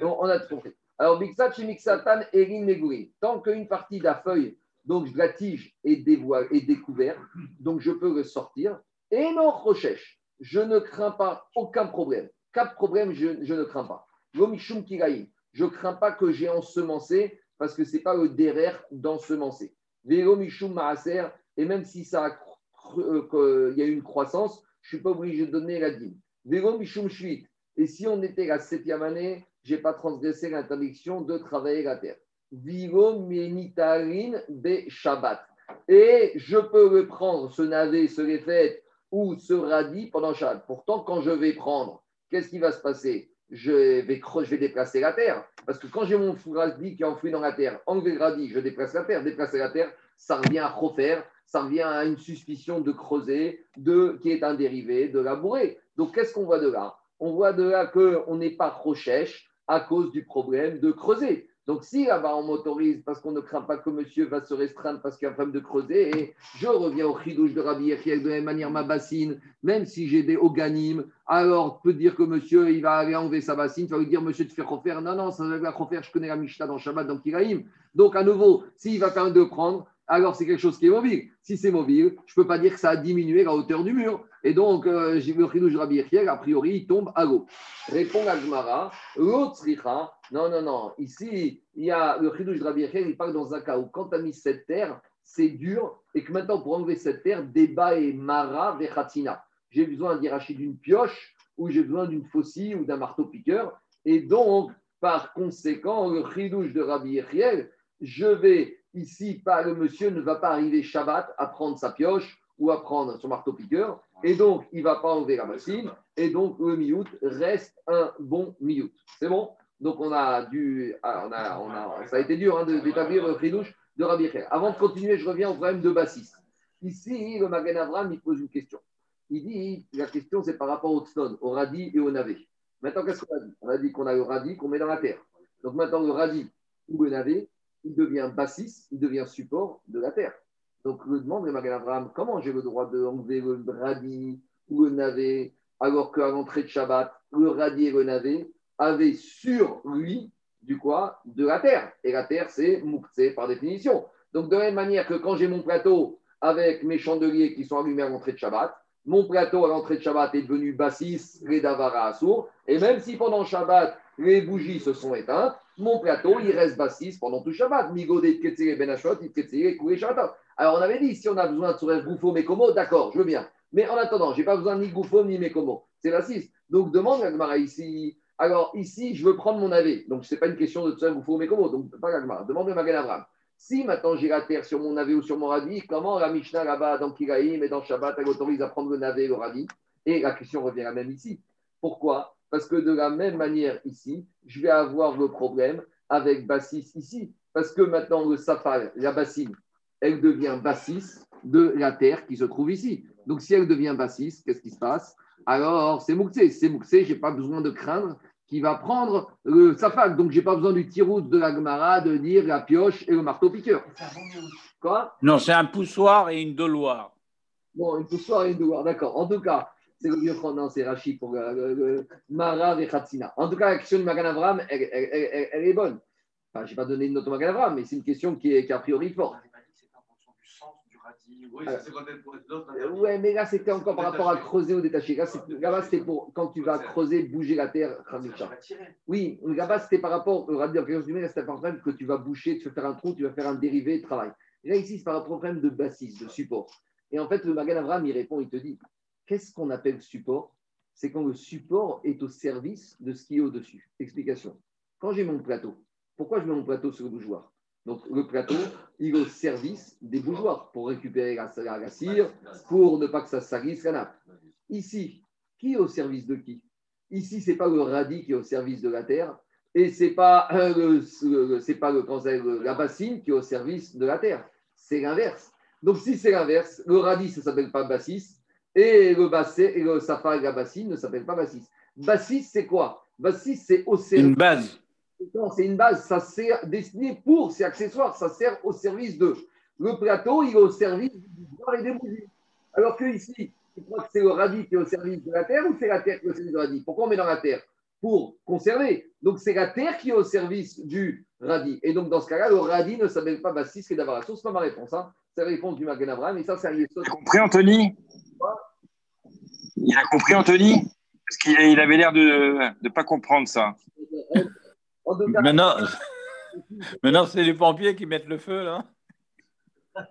On, on a compris. Alors, Mixat Mixatan Erin Megurin. Tant qu'une partie de la feuille, donc de la tige, est, est découverte, donc je peux le sortir. Et non, Rochesh, je ne crains pas aucun problème. Cap problème, je, ne crains pas. Je crains pas que j'ai ensemencé parce que ce n'est pas le derrière d'ensemencer. Maaser, et même si ça euh, y a eu une croissance, je ne suis pas obligé de donner la dîme. Vélo Mishum Shuit, et si on était la septième année, je n'ai pas transgressé l'interdiction de travailler la terre. Shabbat. Et je peux le prendre, ce navet, ce fait ou ce radis pendant Shabbat. Pourtant, quand je vais prendre, qu'est-ce qui va se passer? Je vais, déplacer la terre. Parce que quand j'ai mon radis qui est enfoui dans la terre, enlever le je déplace la terre. Déplacer la terre, ça revient à refaire, ça revient à une suspicion de creuser, de, qui est un dérivé de labourer. Donc qu'est-ce qu'on voit de là? On voit de là qu'on n'est pas rochèche à cause du problème de creuser. Donc, si là-bas on m'autorise parce qu'on ne craint pas que monsieur va se restreindre parce qu'il un problème de creuser, et je reviens au chidouche de Rabbi Yechiel de la même manière ma bassine, même si j'ai des oganim, alors peut dire que monsieur il va aller enlever sa bassine, tu vas lui dire monsieur de faire refaire. Non, non, ça va la refaire, je connais la Mishnah dans Shabbat, dans Kiraïm. Donc, à nouveau, s'il va même de prendre, alors c'est quelque chose qui est mobile. Si c'est mobile, je ne peux pas dire que ça a diminué la hauteur du mur. Et donc, euh, le chidouche de Rabbi Yechiel, a priori, il tombe à l'eau. Répond à Gmara, l'autre non, non, non. Ici, il y a le chidouche de Rabbi Yechiel, il parle dans un cas où quand tu as mis cette terre, c'est dur, et que maintenant, pour enlever cette terre, débat et mara vechatina. J'ai besoin d'iracher d'une pioche, ou j'ai besoin d'une faucille ou d'un marteau-piqueur. Et donc, par conséquent, le chidouche de Rabbi Yechiel, je vais ici, pas, le monsieur ne va pas arriver Shabbat à prendre sa pioche ou à prendre son marteau-piqueur, et donc il ne va pas enlever la machine, et donc le miout reste un bon miout. C'est bon? Donc on a dû, ça a été dur hein, d'établir le fridouche de Rabbi Avant de continuer, je reviens au problème de Bassis. Ici, le Magen Avram, il pose une question. Il dit, la question c'est par rapport au tznon, au radis et au navet. Maintenant, qu'est-ce qu'on a dit? On a dit qu'on a le radis qu'on met dans la terre. Donc maintenant, le radis ou le navet, il devient bassis, il devient support de la terre. Donc, je demande le Magan Abraham, comment j'ai le droit d'enlever le radis ou le navet, alors qu'à l'entrée de Shabbat, le radis et le navet avaient sur lui du quoi? De la terre. Et la terre, c'est mouktsé par définition. Donc, de la même manière que quand j'ai mon plateau avec mes chandeliers qui sont allumés à l'entrée de Shabbat, mon plateau à l'entrée de Shabbat est devenu bassis, les davara assour. Et même si pendant Shabbat, les bougies se sont éteintes, mon plateau, il reste bassis pendant tout Shabbat. Migodé, Ben Shabbat. Alors, on avait dit, si on a besoin de sourire Goufo, Mekomo, d'accord, je veux bien. Mais en attendant, je n'ai pas besoin ni Goufo, ni Mekomo. C'est la 6. Donc, demande Gagmara ici. Alors, ici, je veux prendre mon avé. Donc, ce n'est pas une question de sourire Goufo, Mekomo. Donc, pas Gagmara. Demande à Magan Abraham. Si maintenant j'ai la terre sur mon navet ou sur mon radis, comment la Mishnah là-bas dans Kiraïm et dans Shabbat, elle autorise à prendre le navet et le radis Et la question revient la même ici. Pourquoi? Parce que de la même manière ici, je vais avoir le problème avec Bassis ici. Parce que maintenant, le safal, la bassine, elle devient bassiste de la terre qui se trouve ici. Donc, si elle devient bassiste, qu'est-ce qui se passe? Alors, c'est Mouxé. C'est Mouxé, je n'ai pas besoin de craindre qu'il va prendre le safal. Donc, je n'ai pas besoin du tirout de la Gemara, de dire la pioche et le marteau-piqueur. Quoi? Non, c'est un poussoir et une doloire. Bon, une poussoir et une doloire, d'accord. En tout cas, c'est le vieux non, c'est Rachid pour le, Mara et Khatsina. En tout cas, la question de Magan Avram, elle, est bonne. Enfin, je n'ai pas donné une note au Magan Avram, mais c'est une question qui est, qui est a priori forte. Oui, ouais, mais là, c'était encore par rapport à creuser ou détacher. Là, c'était pour quand tu vas creuser, bouger la terre. Oui, là-bas, c'était par rapport au radis du c'était par que tu vas boucher, tu vas faire un trou, tu vas faire un dérivé de travail. là, ici, c'est par rapport au problème de bassiste, de support. Et en fait, le Magan Avram, il répond, il te dit qu'est-ce qu'on appelle support? C'est quand le support est au service de ce qui est au-dessus. Explication. Quand j'ai mon plateau, pourquoi je mets mon plateau sur le bougeoir? Donc le plateau, il est au service des bougeoirs pour récupérer la, la, cire, pour ne pas que ça salisse la nappe. Ici, qui est au service de qui? Ici, ce n'est pas le radis qui est au service de la terre, et ce n'est pas, euh, c'est pas le, la bassine qui est au service de la terre. C'est l'inverse. Donc si c'est l'inverse, le radis, ça ne s'appelle pas bassis, et le bassin, et le safari, la bassine ne s'appelle pas bassis. Bassis, c'est quoi? Bassis, c'est au service. Une base c'est une base, ça sert destiné pour, c'est accessoire, ça sert au service de. Le plateau, il est au service du bois et des bougies. Alors que ici, tu crois que c'est le radis qui est au service de la terre ou c'est la terre qui est au service du radis? Pourquoi on met dans la terre? Pour conserver. Donc c'est la terre qui est au service du radis. Et donc dans ce cas-là, le radis ne s'appelle pas Bassis, c'est d'abord la source. C'est pas ma réponse. Hein. C'est la réponse du Magen Abraham. Et ça, c'est Tu as compris, Anthony? Il a compris, Anthony? Parce qu'il avait l'air de ne pas comprendre ça. Maintenant, maintenant c'est les pompiers qui mettent le feu, là.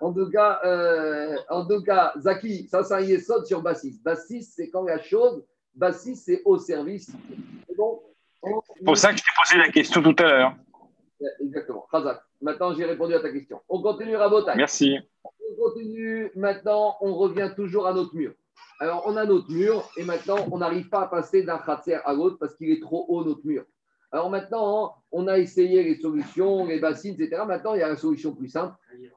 en tout cas, euh, en tout cas, Zaki, ça, c'est un yesod sur Bassis. Bassis, c'est quand la chose, Bassis, c'est au service. C'est pour ça que je t'ai posé la question tout à l'heure. Exactement. Razak. Maintenant, j'ai répondu à ta question. On continue à Botaï. Merci. On continue. Maintenant, on revient toujours à notre mur. Alors, on a notre mur et maintenant, on n'arrive pas à passer d'un khatser à l'autre parce qu'il est trop haut, notre mur. Alors maintenant, on a essayé les solutions, les bassines, etc. Maintenant, il y a la solution plus simple,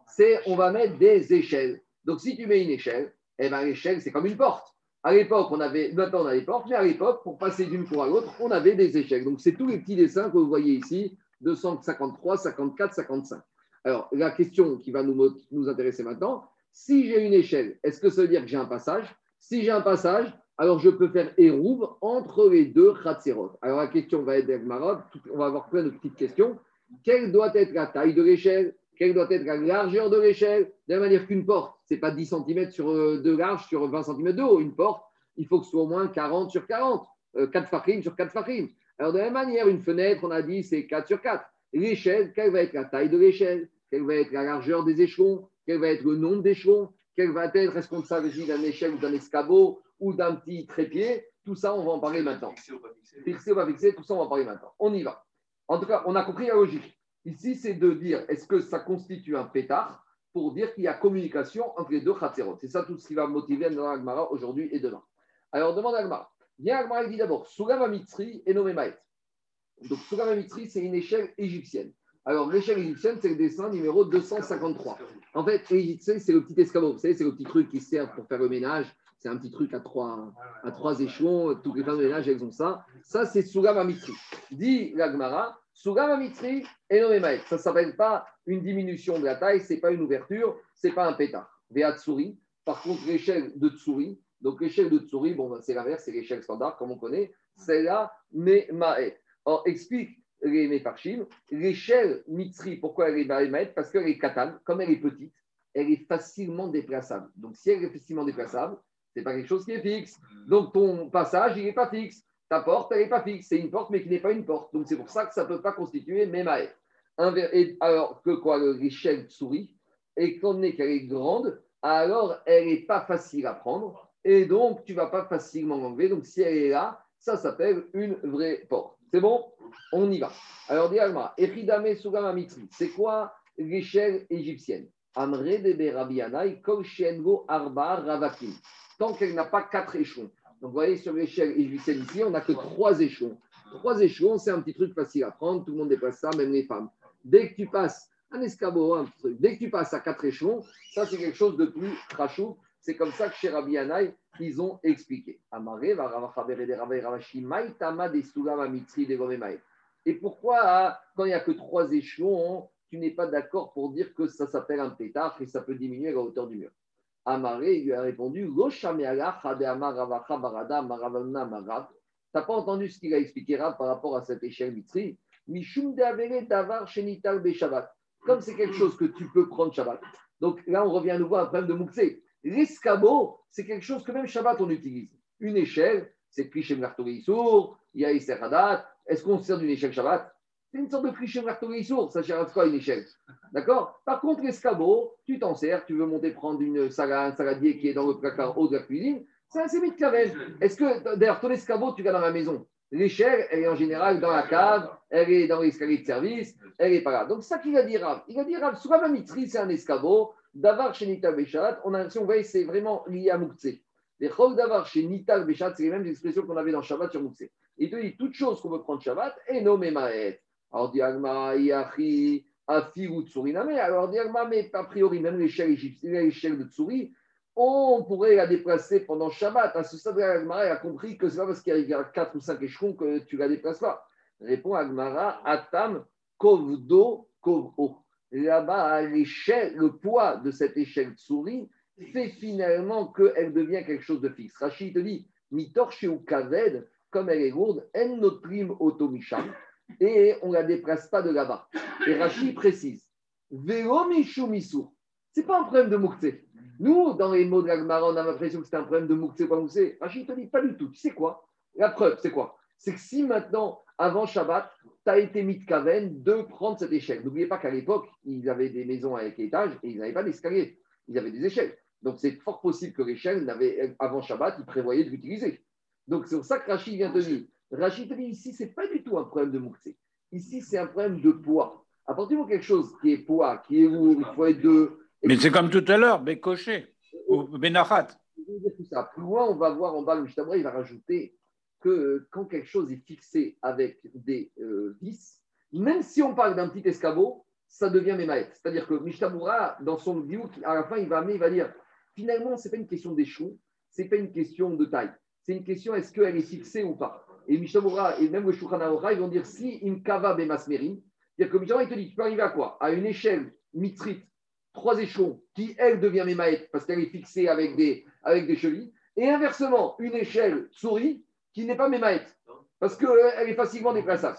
c'est on va mettre des échelles. Donc, si tu mets une échelle, eh ben, l'échelle, c'est comme une porte. À l'époque, on avait, maintenant on a des portes, mais à l'époque, pour passer d'une cour à l'autre, on avait des échelles. Donc, c'est tous les petits dessins que vous voyez ici, 253, 54, 55. Alors, la question qui va nous, nous intéresser maintenant, si j'ai une échelle, est-ce que ça veut dire que j'ai un passage? Si j'ai un passage, alors je peux faire érouve entre les deux Khatserot. Alors la question va être Marod, on va avoir plein de petites questions. Quelle doit être la taille de l'échelle? Quelle doit être la largeur de l'échelle? De la manière qu'une porte, ce n'est pas 10 cm sur, euh, de large sur 20 cm de haut. Une porte, il faut que ce soit au moins 40 sur 40, 4 euh, farim sur 4 farim. Alors de la même manière, une fenêtre, on a dit, c'est 4 sur 4. L'échelle, quelle va être la taille de l'échelle? Quelle va être la largeur des échelons? Quel va être le nombre d'échelons? Quel va être responsable d'un échelle ou d'un escabeau ou d'un petit trépied, tout ça, on va en parler maintenant. Fixé ou pas fixé, tout ça, on va en parler maintenant. On y va. En tout cas, on a compris la logique. Ici, c'est de dire est-ce que ça constitue un pétard pour dire qu'il y a communication entre les deux khatserot. C'est ça tout ce qui va motiver Agmara aujourd'hui et demain. Alors, demande à Agmara. Viens, Agmara dit d'abord Sugama Mitri et Nomemaet. Donc, Sugama Mitri, c'est une échelle égyptienne. Alors, l'échelle égyptienne, c'est le dessin numéro 253. En fait, l'égyptienne, c'est le petit escabeau. Vous savez, c'est le petit truc qui sert pour faire le ménage c'est un petit truc à trois, à trois échelons. Toutes les femmes de ménage, elles ont ça. Ça, c'est Sugama Mitri. Dit l'Agmara, Sugama Mitri et Noémaïk. Ça ne s'appelle pas une diminution de la taille, ce n'est pas une ouverture, ce n'est pas un pétard. Tsuri. Par contre, l'échelle de Tsuri, donc l'échelle de Tsuri, bon, ben, c'est l'inverse, c'est l'échelle standard, comme on connaît. C'est là, Nemaet. Alors, explique les Mefarchim. L'échelle Mitri, pourquoi elle est Maet Parce qu'elle est katane, comme elle est petite, elle est facilement déplaçable. Donc, si elle est facilement déplaçable, n'est pas quelque chose qui est fixe. Donc ton passage, il n'est pas fixe. Ta porte, elle n'est pas fixe. C'est une porte, mais qui n'est pas une porte. Donc c'est pour ça que ça ne peut pas constituer Memae. Alors que quoi, l'échelle souris, et qu'on est qu'elle est grande, alors elle n'est pas facile à prendre. Et donc tu vas pas facilement l'enlever. Donc si elle est là, ça s'appelle une vraie porte. C'est bon? On y va. Alors, Echidame Sugama c'est quoi l'échelle égyptienne Amre Arba Ravakim tant qu'elle n'a pas quatre échelons. Donc, vous voyez, sur l'échelle égyptienne ici, on n'a que trois échelons. Trois échelons, c'est un petit truc facile à prendre, tout le monde dépasse ça, même les femmes. Dès que tu passes un escabeau, un truc, dès que tu passes à quatre échelons, ça, c'est quelque chose de plus crachou. C'est comme ça que chez Rabbi Yanaï, ils ont expliqué. Et pourquoi, quand il n'y a que trois échelons, tu n'es pas d'accord pour dire que ça s'appelle un pétard et ça peut diminuer la hauteur du mur? Amaré, lui a répondu Tu n'as pas entendu ce qu'il a expliqué par rapport à cette échelle mitri? Comme c'est quelque chose que tu peux prendre Shabbat. Donc là, on revient à nouveau à un problème de Moukse. L'escabeau, c'est quelque chose que même Shabbat, on utilise. Une échelle, c'est Krishem Lartorissour, il y a Iseradat. Est-ce qu'on se sert d'une échelle Shabbat? C'est une sorte de cliché sourd, ça cherche quoi une échelle? D'accord? Par contre, l'escabeau, tu t'en sers, tu veux monter prendre une salade, un saladier qui est dans le placard haut de la cuisine, c'est un sémite caverne. Est-ce que, d'ailleurs, ton escabeau, tu l'as dans la maison? L'échelle, elle est en général dans la cave, elle est dans l'escalier de service, elle est pas là. Donc, ça qu'il a dit Rav. Il a dit Rav, sur la c'est un escabeau. Davar chez Nital Béchat, on a l'impression, vous voyez, c'est vraiment lié à Moukse. Les chol davar chez Nital Béchat, c'est les mêmes expressions qu'on avait dans Shabbat sur Moukse. Il te dit toute chose qu'on veut prendre Shabbat et nommé Maët. Alors, Diagma, Yachi, Afi ou Tsuriname. Alors, Diagma, mais a priori, même l'échelle égyptienne, l'échelle de Tsuri, on pourrait la déplacer pendant Shabbat. À ce stade, Diagma a compris que ce n'est pas parce qu'il y a 4 ou 5 échelons que tu la déplaces pas. Répond Agmara, Atam, Kovdo, Kovo. Là-bas, l'échelle, le poids de cette échelle Tsuri fait finalement qu'elle devient quelque chose de fixe. Rachid te dit, Mitorche ou Kaved, comme elle est lourde, En prime automisham et on ne la déplace pas de là-bas. Et Rachid précise Vélo Ce n'est pas un problème de Moukse. Nous, dans les mots de l'Agmara, on a l'impression que c'est un problème de Moukse, pas Moukse. Rachid te dit pas du tout. Tu sais quoi? La preuve, c'est quoi? C'est que si maintenant, avant Shabbat, tu as été mis de Kaven de prendre cette échelle. N'oubliez pas qu'à l'époque, ils avaient des maisons avec étage et ils n'avaient pas d'escalier. Ils avaient des échelles. Donc c'est fort possible que l'échelle, avant Shabbat, ils prévoyaient de l'utiliser. Donc c'est pour ça que Rachid vient te dire Rachid dit ici, ce n'est pas du tout un problème de moukse. Ici, c'est un problème de poids. À partir moment quelque chose qui est poids, qui est lourd, il faut être deux. Mais c'est comme tout à l'heure, Bécoché ou Benachat. Plus loin, on va voir en bas, le il va rajouter que quand quelque chose est fixé avec des euh, vis, même si on parle d'un petit escabeau, ça devient Memaet. C'est-à-dire que Mishtabura, dans son vidéo, à la fin, il va il va dire finalement, ce n'est pas une question d'échou, ce n'est pas une question de taille. C'est une question est-ce qu'elle est fixée ou pas? Et Mishtabura et même le ils vont dire si Imkava Bemasmeri, c'est-à-dire que Mishtabura, il te dit tu peux arriver à quoi? À une échelle mitrite, trois échelons, qui elle devient Memaet parce qu'elle est fixée avec des, avec des chevilles, et inversement, une échelle souris qui n'est pas Memaet parce qu'elle euh, est facilement déplaçable.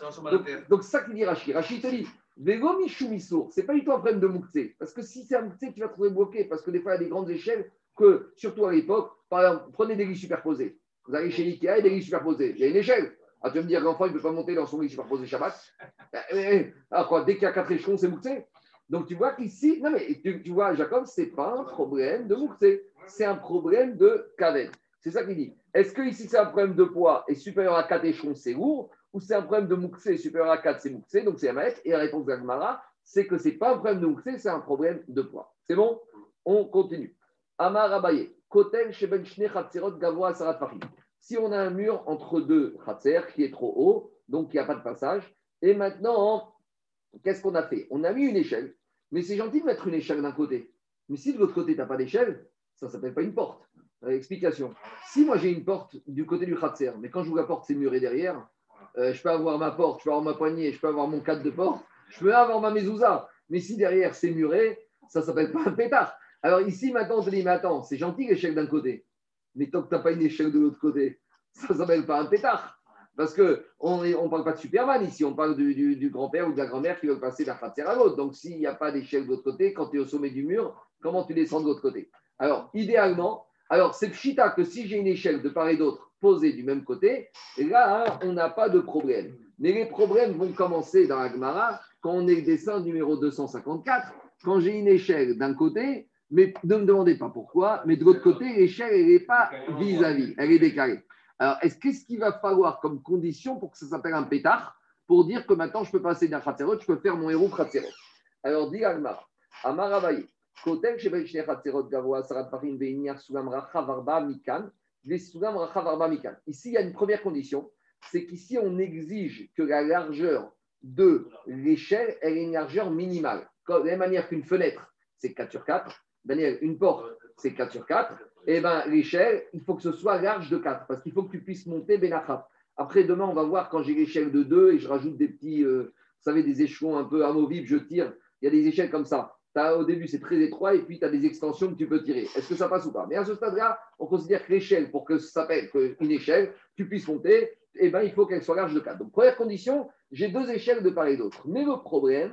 Donc, c'est ça qu'il dit Rachid. Rachid te dit ce n'est pas du tout un problème de Mouktsé. Parce que si c'est un Mouktsé, tu vas trouver bloqué. Parce que des fois, il y a des grandes échelles que, surtout à l'époque, par exemple, prenez des lits superposés. Vous allez chez Ikea et des lits superposés. Il y a une échelle. Ah, tu vas me dire l'enfant, il ne peut pas monter dans son lit superposé Shabbat. Alors eh, eh, ah, quoi, dès qu'il y a quatre échelons, c'est Mouktsé. Donc tu vois qu'ici, non mais tu, vois, Jacob, ce n'est pas un problème de Mouktsé. C'est un problème de Kaven. C'est ça qu'il dit. Est-ce que ici c'est un problème de poids et supérieur à 4 échelons, c'est lourd Ou c'est un problème de Mouxé supérieur à 4, c'est Mouxé, donc c'est Amaek Et la réponse d'Agmara, c'est que ce n'est pas un problème de Mouxé, c'est un problème de poids. C'est bon? On continue. Amar Abaye, Kotel Sheben Gavoa Sarat Si on a un mur entre deux Khatser qui est trop haut, donc il n'y a pas de passage, et maintenant, qu'est-ce qu'on a fait? On a mis une échelle, mais c'est gentil de mettre une échelle d'un côté. Mais si de l'autre côté, tu n'as pas d'échelle, ça ne s'appelle pas une porte. Euh, explication. Si moi j'ai une porte du côté du Khatser, mais quand je la porte, c'est muré derrière, euh, je peux avoir ma porte, je peux avoir ma poignée, je peux avoir mon cadre de porte, je peux avoir ma mezouza. Mais si derrière c'est muré, ça s'appelle pas un pétard. Alors ici, maintenant, je dis, mais attends, c'est gentil l'échelle d'un côté. Mais tant que tu n'as pas une échelle de l'autre côté, ça s'appelle pas un pétard. Parce qu'on ne parle pas de Superman ici, on parle du, grand-père ou de la grand-mère qui veut passer d'un Khatser à l'autre. Donc s'il n'y a pas d'échelle de l'autre côté, quand tu es au sommet du mur, comment tu descends de l'autre côté? Alors, idéalement, alors, c'est pchita que si j'ai une échelle de part et d'autre posée du même côté, là, hein, on n'a pas de problème. Mais les problèmes vont commencer dans la Gemara quand on est dessin numéro 254, quand j'ai une échelle d'un côté, mais ne me demandez pas pourquoi, mais de l'autre côté, l'échelle, elle n'est pas vis-à-vis, elle est décalée. Alors, est-ce qu'est-ce qu'il va falloir comme condition pour que ça s'appelle un pétard, pour dire que maintenant je peux passer d'un khatserot, je peux faire mon héros khatserot? Alors, dit Agmara, Amarabaye, Ici, il y a une première condition, c'est qu'ici, on exige que la largeur de l'échelle ait une largeur minimale. De la même manière qu'une fenêtre, c'est 4 sur 4. Daniel, une porte, c'est 4 sur 4. Et bien, l'échelle, il faut que ce soit large de 4, parce qu'il faut que tu puisses monter Benachat. Après, demain, on va voir quand j'ai l'échelle de 2 et je rajoute des petits, euh, vous savez, des échelons un peu amovibles, je tire. Il y a des échelles comme ça au début, c'est très étroit et puis tu as des extensions que tu peux tirer. Est-ce que ça passe ou pas? Mais à ce stade-là, on considère que l'échelle, pour que ça s'appelle une échelle, tu puisses monter, eh ben, il faut qu'elle soit large de 4. Donc, première condition, j'ai deux échelles de part et d'autre. Mais le problème,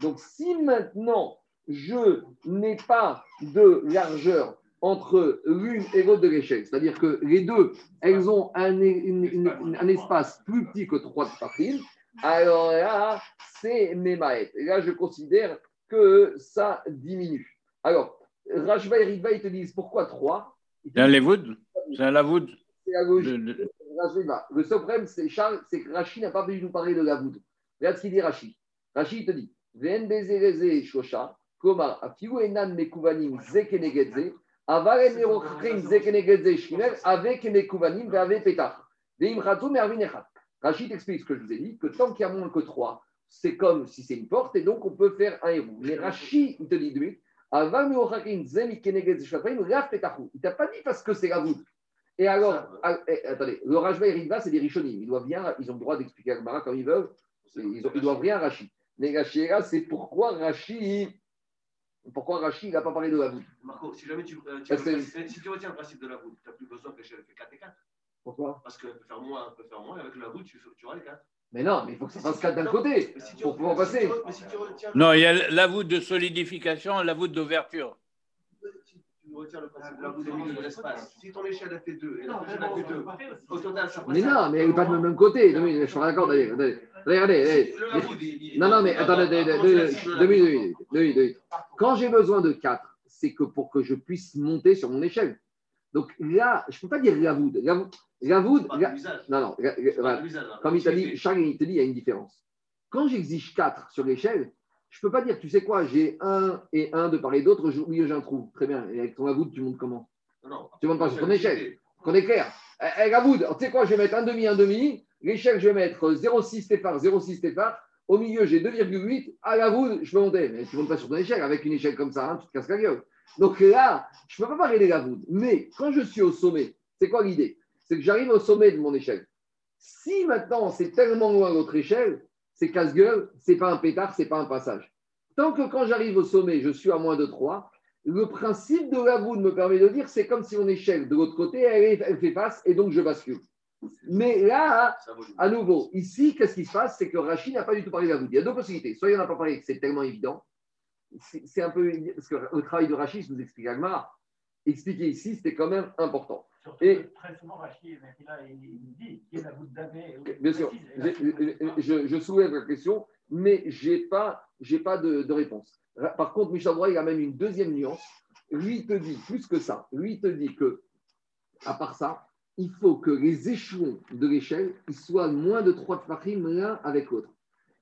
donc, si maintenant je n'ai pas de largeur entre l'une et l'autre de l'échelle. C'est-à-dire que les deux, elles ont un, un espace plus petit que trois de Alors là, c'est Memaet. Et là, je considère que ça diminue. Alors, Rajva et Riva, ils te disent pourquoi trois? C'est un Levoud C'est un Lavoud C'est la logique. Le seul problème, c'est Charles, c'est que Rachid n'a pas pu nous parler de Lavoud. Regarde ce qu'il dit Rachid. Rachid te dit Vn Bezereze Shosha, Koma, Afiu Enan Mekuvanim Zekenegedze, avec Rachid explique ce que je vous ai dit, que tant qu'il y a moins que 3, c'est comme si c'est une porte, et donc on peut faire un héros. Mais Rachid, il te dit lui, il ne t'a pas dit parce que c'est la voûte. Et alors, ah, eh, attendez, le Rajva et Riva, c'est des Rishonim. Ils doivent bien, ils ont le droit d'expliquer à Gmara comme ils veulent. Ils, ont, ils doivent rien à Rachid. Mais Rachid, c'est pourquoi Rachid pourquoi Rachid n'a pas parlé de la voûte Marco, si jamais tu, euh, tu, si tu retiens le principe de la voûte, tu n'as plus besoin que fait 4 et 4. Pourquoi Parce qu'elle peut faire moins, elle peut faire moins, et avec la voûte, tu, tu auras les 4. Mais non, mais il faut que ça fasse 4 d'un côté pour pouvoir passer. non, il y a la voûte de solidification et la voûte d'ouverture. Tu retiens le principe de la de l'espace. Si ton échelle a fait 2 et la prochaine a fait 2, au total, ça Mais non, mais elle n'est pas de même côté. Je suis d'accord, d'ailleurs. Regardez, non, non, mais attendez, deux minutes, deux minutes. Quand j'ai besoin de 4, c'est que pour que je puisse monter sur mon échelle. Donc là, je ne peux pas dire la voûte. La voûte, non, non, comme il t'a dit, Charles, il te dit, il y a une différence. Quand j'exige 4 sur l'échelle, je ne peux pas dire, tu sais quoi, j'ai un et un de part et d'autre, au milieu j'ai un trou. Très bien. Et avec ton avoud, tu montes comment Tu montes pas sur ton échelle. Qu'on est clair. Avec avoud, tu sais quoi, je vais mettre un demi, un demi. L'échelle, je vais mettre 0,6 Stéphane, 0,6 Stéphane. Au milieu, j'ai 2,8. À l'avoud, je peux monter. Mais tu ne montes pas sur ton échelle. Avec une échelle comme ça, hein, tu te casses la gueule. Donc là, je ne peux pas parler de l'avoud. Mais quand je suis au sommet, c'est quoi l'idée? C'est que j'arrive au sommet de mon échelle. Si maintenant c'est tellement loin l'autre échelle, c'est casse-gueule, c'est pas un pétard, c'est pas un passage. Tant que quand j'arrive au sommet, je suis à moins de 3, le principe de la me permet de dire c'est comme si mon échelle de l'autre côté, elle, fait face et donc je bascule. Mais là, à nouveau, ici, qu'est-ce qui se passe? C'est que Rachid n'a pas du tout parlé de la Il y a deux possibilités. Soit il n'en a pas parlé, c'est tellement évident. C'est un peu. Parce que le travail de Rachid, je vous explique Agmar, expliquer ici, c'était quand même important. Et très souvent, Rachid, il dit qu'il y a la voûte d'année. Bien sûr, je, je, soulève la question, mais je n'ai pas, pas de, de, réponse. Par contre, Michel il a même une deuxième nuance. Lui, il te dit plus que ça. Lui, il te dit que, à part ça, il faut que les échelons de l'échelle soient moins de 3 tfachim l'un avec l'autre.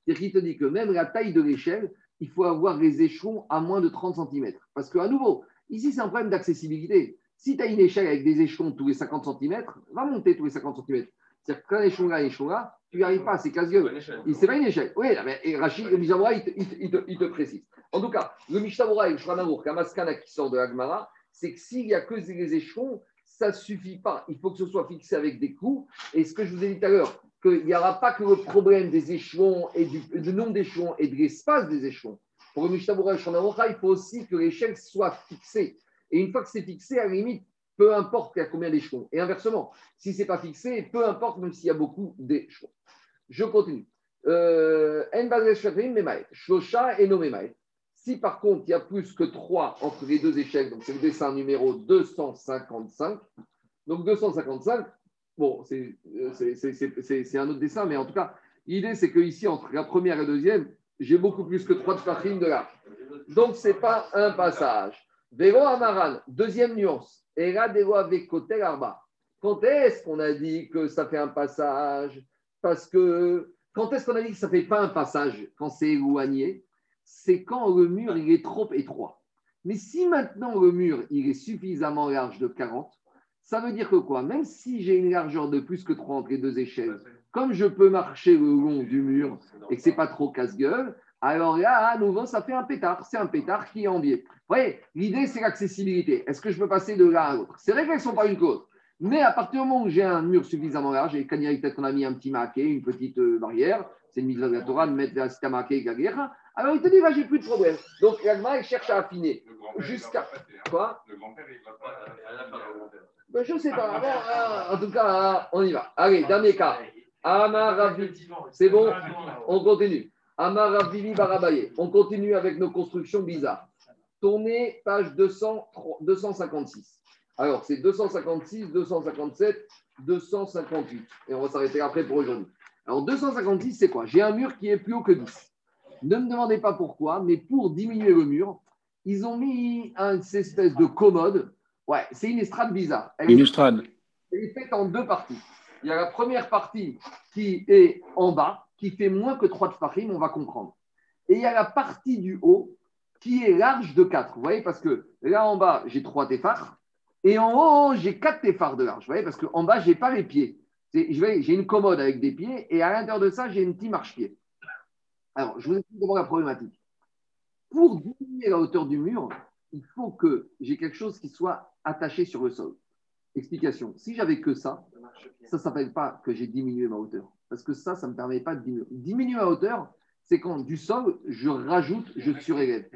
C'est-à-dire qu'il te dit que même la taille de l'échelle, il faut avoir les échelons à moins de 30 cm. Parce qu'à nouveau, Ici, c'est un problème d'accessibilité. Si tu as une échelle avec des échelons tous les 50 cm, va monter tous les 50 cm. C'est-à-dire qu'un échelon là, un échelon là, tu n'y arrives pas, c'est casse-gueule. C'est pas une échelle. Oui, et Rachid, le Mishabura, il, il, il, te précise. En tout cas, le Mishabura et le Shwanamour, Kamaskana qui sort de l'Agmara, c'est que s'il n'y a que les échelons, ça ne suffit pas. Il faut que ce soit fixé avec des clous. Et ce que je vous ai dit tout à l'heure, qu'il n'y aura pas que le problème des échelons et du, du nombre d'échelons et de l'espace des échelons. Pour le Mishnah il faut aussi que l'échelle soit fixée. Et une fois que c'est fixé, à la limite, peu importe il y a combien d'échelons. Et inversement, si ce n'est pas fixé, peu importe même s'il y a beaucoup d'échelons. Je continue. Euh, si par contre il y a plus que 3 entre les deux échelles, donc c'est le dessin numéro 255, donc 255, bon, euh, c'est un autre dessin, mais en tout cas, l'idée c'est que ici, entre la première et la deuxième, j'ai beaucoup plus que trois de de là. Donc, ce n'est pas un passage. Deuxième nuance. Avec côté Arba. Quand est-ce qu'on a dit que ça fait un passage? Parce que quand est-ce qu'on a dit que ça ne fait pas un passage quand c'est éloigné? C'est quand le mur il est trop étroit. Mais si maintenant le mur il est suffisamment large de 40, ça veut dire que quoi? Même si j'ai une largeur de plus que 3 entre les deux échelles, comme je peux marcher le long du mur et que ce n'est pas trop casse-gueule, alors là, à nouveau, ça fait un pétard. C'est un pétard qui est en biais. Vous voyez, l'idée, c'est l'accessibilité. Est-ce que je peux passer de l'un à l'autre? C'est vrai qu'elles ne sont pas une côte. Mais à partir du moment où j'ai un mur suffisamment large, et Kanyari, peut-être qu'on a mis un petit maquet, une petite euh, barrière, c'est une mise de la Torah de mettre un maquet et la alors il te dit, là, j'ai plus de problème. Donc, l'Agma, il cherche à affiner. Jusqu'à. Quoi? Le grand-père, il va pas. Ben, je ne sais pas. Hein, en tout cas, on y va. Allez, dernier cas. C'est bon? On continue. Amaravivi Barabaye. On continue avec nos constructions bizarres. Tournez page 256. Alors, c'est 256, 257, 258. Et on va s'arrêter après pour aujourd'hui. Alors, 256, c'est quoi? J'ai un mur qui est plus haut que 10. Ne me demandez pas pourquoi, mais pour diminuer le mur, ils ont mis une espèce de commode. Ouais, c'est une estrade bizarre. une estrade. Elle est faite en deux parties. Il y a la première partie qui est en bas, qui fait moins que 3 tfachim, on va comprendre. Et il y a la partie du haut qui est large de 4. Vous voyez, parce que là en bas, j'ai 3 téphars. Et en haut, j'ai 4 téphars de large. Vous voyez, parce qu'en bas, je n'ai pas les pieds. J'ai une commode avec des pieds et à l'intérieur de ça, j'ai une petite marche-pied. Alors, je vous explique la problématique. Pour diminuer la hauteur du mur, il faut que j'ai quelque chose qui soit attaché sur le sol. Explication. Si j'avais que ça, ça ne s'appelle pas que j'ai diminué ma hauteur. Parce que ça, ça ne me permet pas de diminuer. Diminuer ma hauteur, c'est quand du sol, je rajoute, je surélève.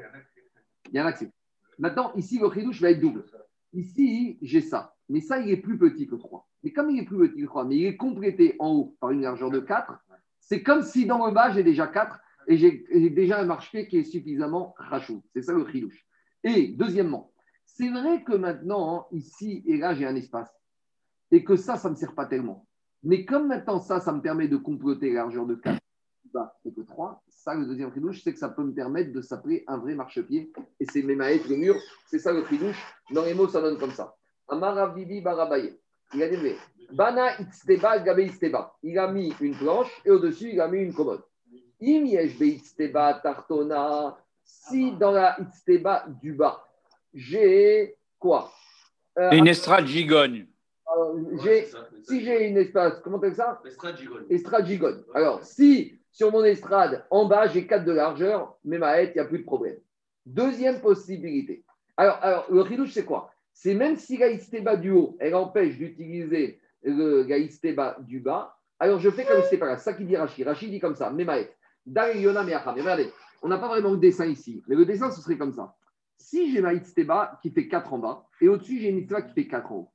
Il y a un accès. Maintenant, ici, le ridouche va être double. Ici, j'ai ça. Mais ça, il est plus petit que 3. Mais comme il est plus petit que 3, mais il est complété en haut par une largeur de 4, c'est comme si dans le bas, j'ai déjà 4 et j'ai déjà un marche-pied qui est suffisamment rachou. C'est ça le ridouche. Et deuxièmement, c'est vrai que maintenant, ici et là, j'ai un espace. Et que ça, ça ne me sert pas tellement. Mais comme maintenant, ça, ça me permet de compléter la largeur de 4 et que 3, ça, le deuxième tridouche, c'est que ça peut me permettre de s'appeler un vrai marchepied. Et c'est mes maîtres, le mur, c'est ça le tridouche. Dans les mots, ça donne comme ça. Amaravivi Barabaye. Il a Bana Itsteba Gabe Isteba. Il a mis une planche et au-dessus, il a mis une commode. tartona, si dans la Itzteba du bas, j'ai quoi? Euh, Une estrade gigogne. Si j'ai une espace, comment tu ça? Estrade gigogne. Alors, si sur mon estrade, en bas, j'ai 4 de largeur, mais ma il n'y a plus de problème. Deuxième possibilité. Alors, alors le ridouche, c'est quoi? C'est même si la Itzteba du haut, elle empêche d'utiliser le la du bas, alors je fais comme c'était pas là. Ça qui dit Rachid. Rachid dit comme ça, Memaet. Yona Mais regardez, on n'a pas vraiment le dessin ici, mais le dessin, ce serait comme ça. Si j'ai ma Itzteba qui fait 4 en bas, et au-dessus, j'ai une Itzteba qui fait 4 en haut.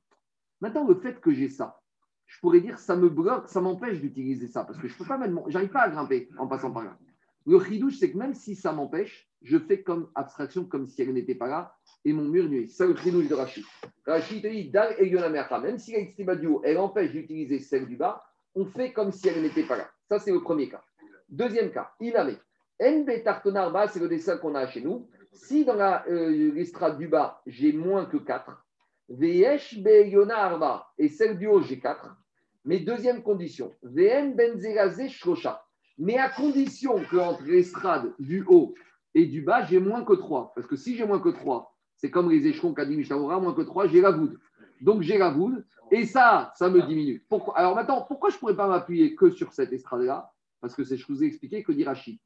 Maintenant, le fait que j'ai ça, je pourrais dire ça me bloque, ça m'empêche d'utiliser ça, parce que je peux pas j'arrive pas à grimper en passant par là. Le chidouche, c'est que même si ça m'empêche, je fais comme abstraction, comme si elle n'était pas là, et mon mur nuit. C'est ça le chidouche de Rachid. Rachid te dit, et même si la du haut, elle empêche d'utiliser celle du bas, on fait comme si elle n'était pas là. Ça, c'est le premier cas. Deuxième cas, Iname. NB Tartonarba, c'est le dessin qu'on a chez nous. Si dans euh, l'estrade du bas, j'ai moins que 4, Veyesh Be Yona Arba, et celle du haut, j'ai 4. Mais deuxième condition, VM Benzelaze Shrosha. Mais à condition qu'entre l'estrade du haut et du bas, j'ai moins que 3. Parce que si j'ai moins que 3, c'est comme les échelons qu'a dit moins que 3, j'ai la voûte. Donc j'ai la voûte, et ça, ça me diminue. Pourquoi? Alors maintenant, pourquoi je ne pourrais pas m'appuyer que sur cette estrade-là? Parce que c'est, je vous ai expliqué que dit Rachid.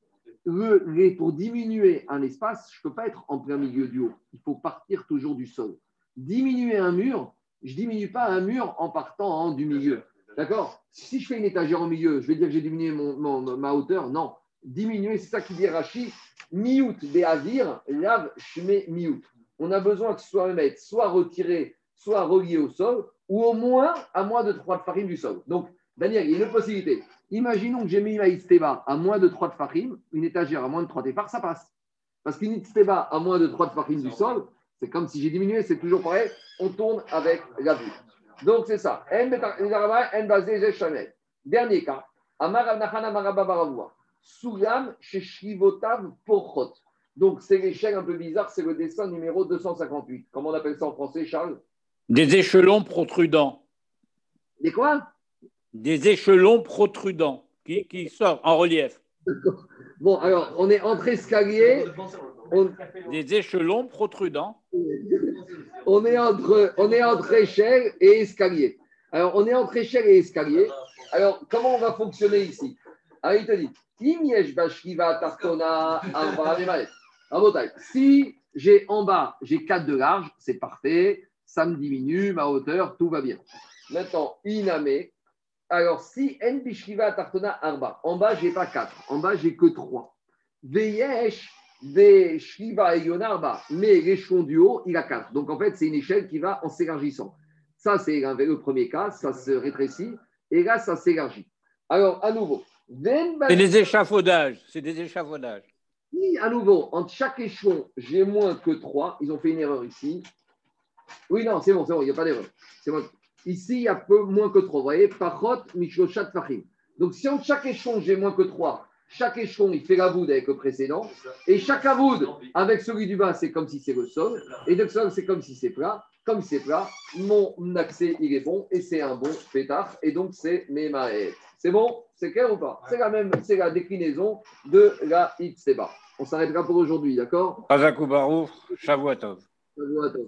pour diminuer un espace, je ne peux pas être en plein milieu du haut. Il faut partir toujours du sol. Diminuer un mur, je ne diminue pas un mur en partant du milieu. D'accord? Si je fais une étagère au milieu, je vais dire que j'ai diminué mon, ma hauteur Non. Diminuer, c'est ça qui dit Rachid. Miout des avir, lave, mets miout. On a besoin que ce soit un mètre, soit retiré, soit relié au sol, ou au moins à moins de 3 de farine du sol. Donc, Daniel, il y a une possibilité. Imaginons que j'ai mis ma isteba à moins de 3 de farine, une étagère à moins de 3 de ça passe. Parce qu'une isteba à moins de 3 de farine du sol, c'est comme si j'ai diminué, c'est toujours pareil, on tourne avec la vue. Donc, c'est ça. Dernier cas. Donc, c'est l'échelle un peu bizarre, c'est le dessin numéro 258. Comment on appelle ça en français, Charles? Des échelons protrudants. Des quoi? Des échelons protrudants qui, qui sortent en relief? Bon, alors, on est entre escaliers. Des échelons protrudants. On est entre, on est entre échelle et escalier. Alors, on est entre échelle et escalier. Alors, comment on va fonctionner ici? Alors, il te dit si j'ai en bas, j'ai 4 de large, c'est parfait, ça me diminue ma hauteur, tout va bien. Maintenant, iname. Alors, si n bishkiva tartona arba, en bas, j'ai pas 4, en bas, j'ai que 3. Veyesh des Shiva et Yonarba, mais l'échelon du haut, il a 4. Donc en fait, c'est une échelle qui va en s'élargissant. Ça, c'est le premier cas, ça se rétrécit, et là, ça s'élargit. Alors, à nouveau. C'est des échafaudages, c'est des échafaudages. Si, à nouveau, entre chaque échelon, j'ai moins que 3, ils ont fait une erreur ici. Oui, non, c'est bon, c'est bon, il n'y a pas d'erreur. Ici, il y a peu moins que 3. Vous voyez, Pachot, Michlochat, Fahim. Donc, si entre chaque échelon, j'ai moins que 3, chaque échelon, il fait la voûte avec le précédent. Et chaque voûte, avec celui du bas, c'est comme si c'est le sol. Et de sol, c'est comme si c'est plat. Comme c'est plat, mon accès, il est bon. Et c'est un bon pétard. Et donc, c'est mes C'est bon? C'est clair ou pas? C'est la même, c'est la déclinaison de la Itzeba. On s'arrêtera pour aujourd'hui, d'accord? Azakubaru, Shavuatov. Shavuatov.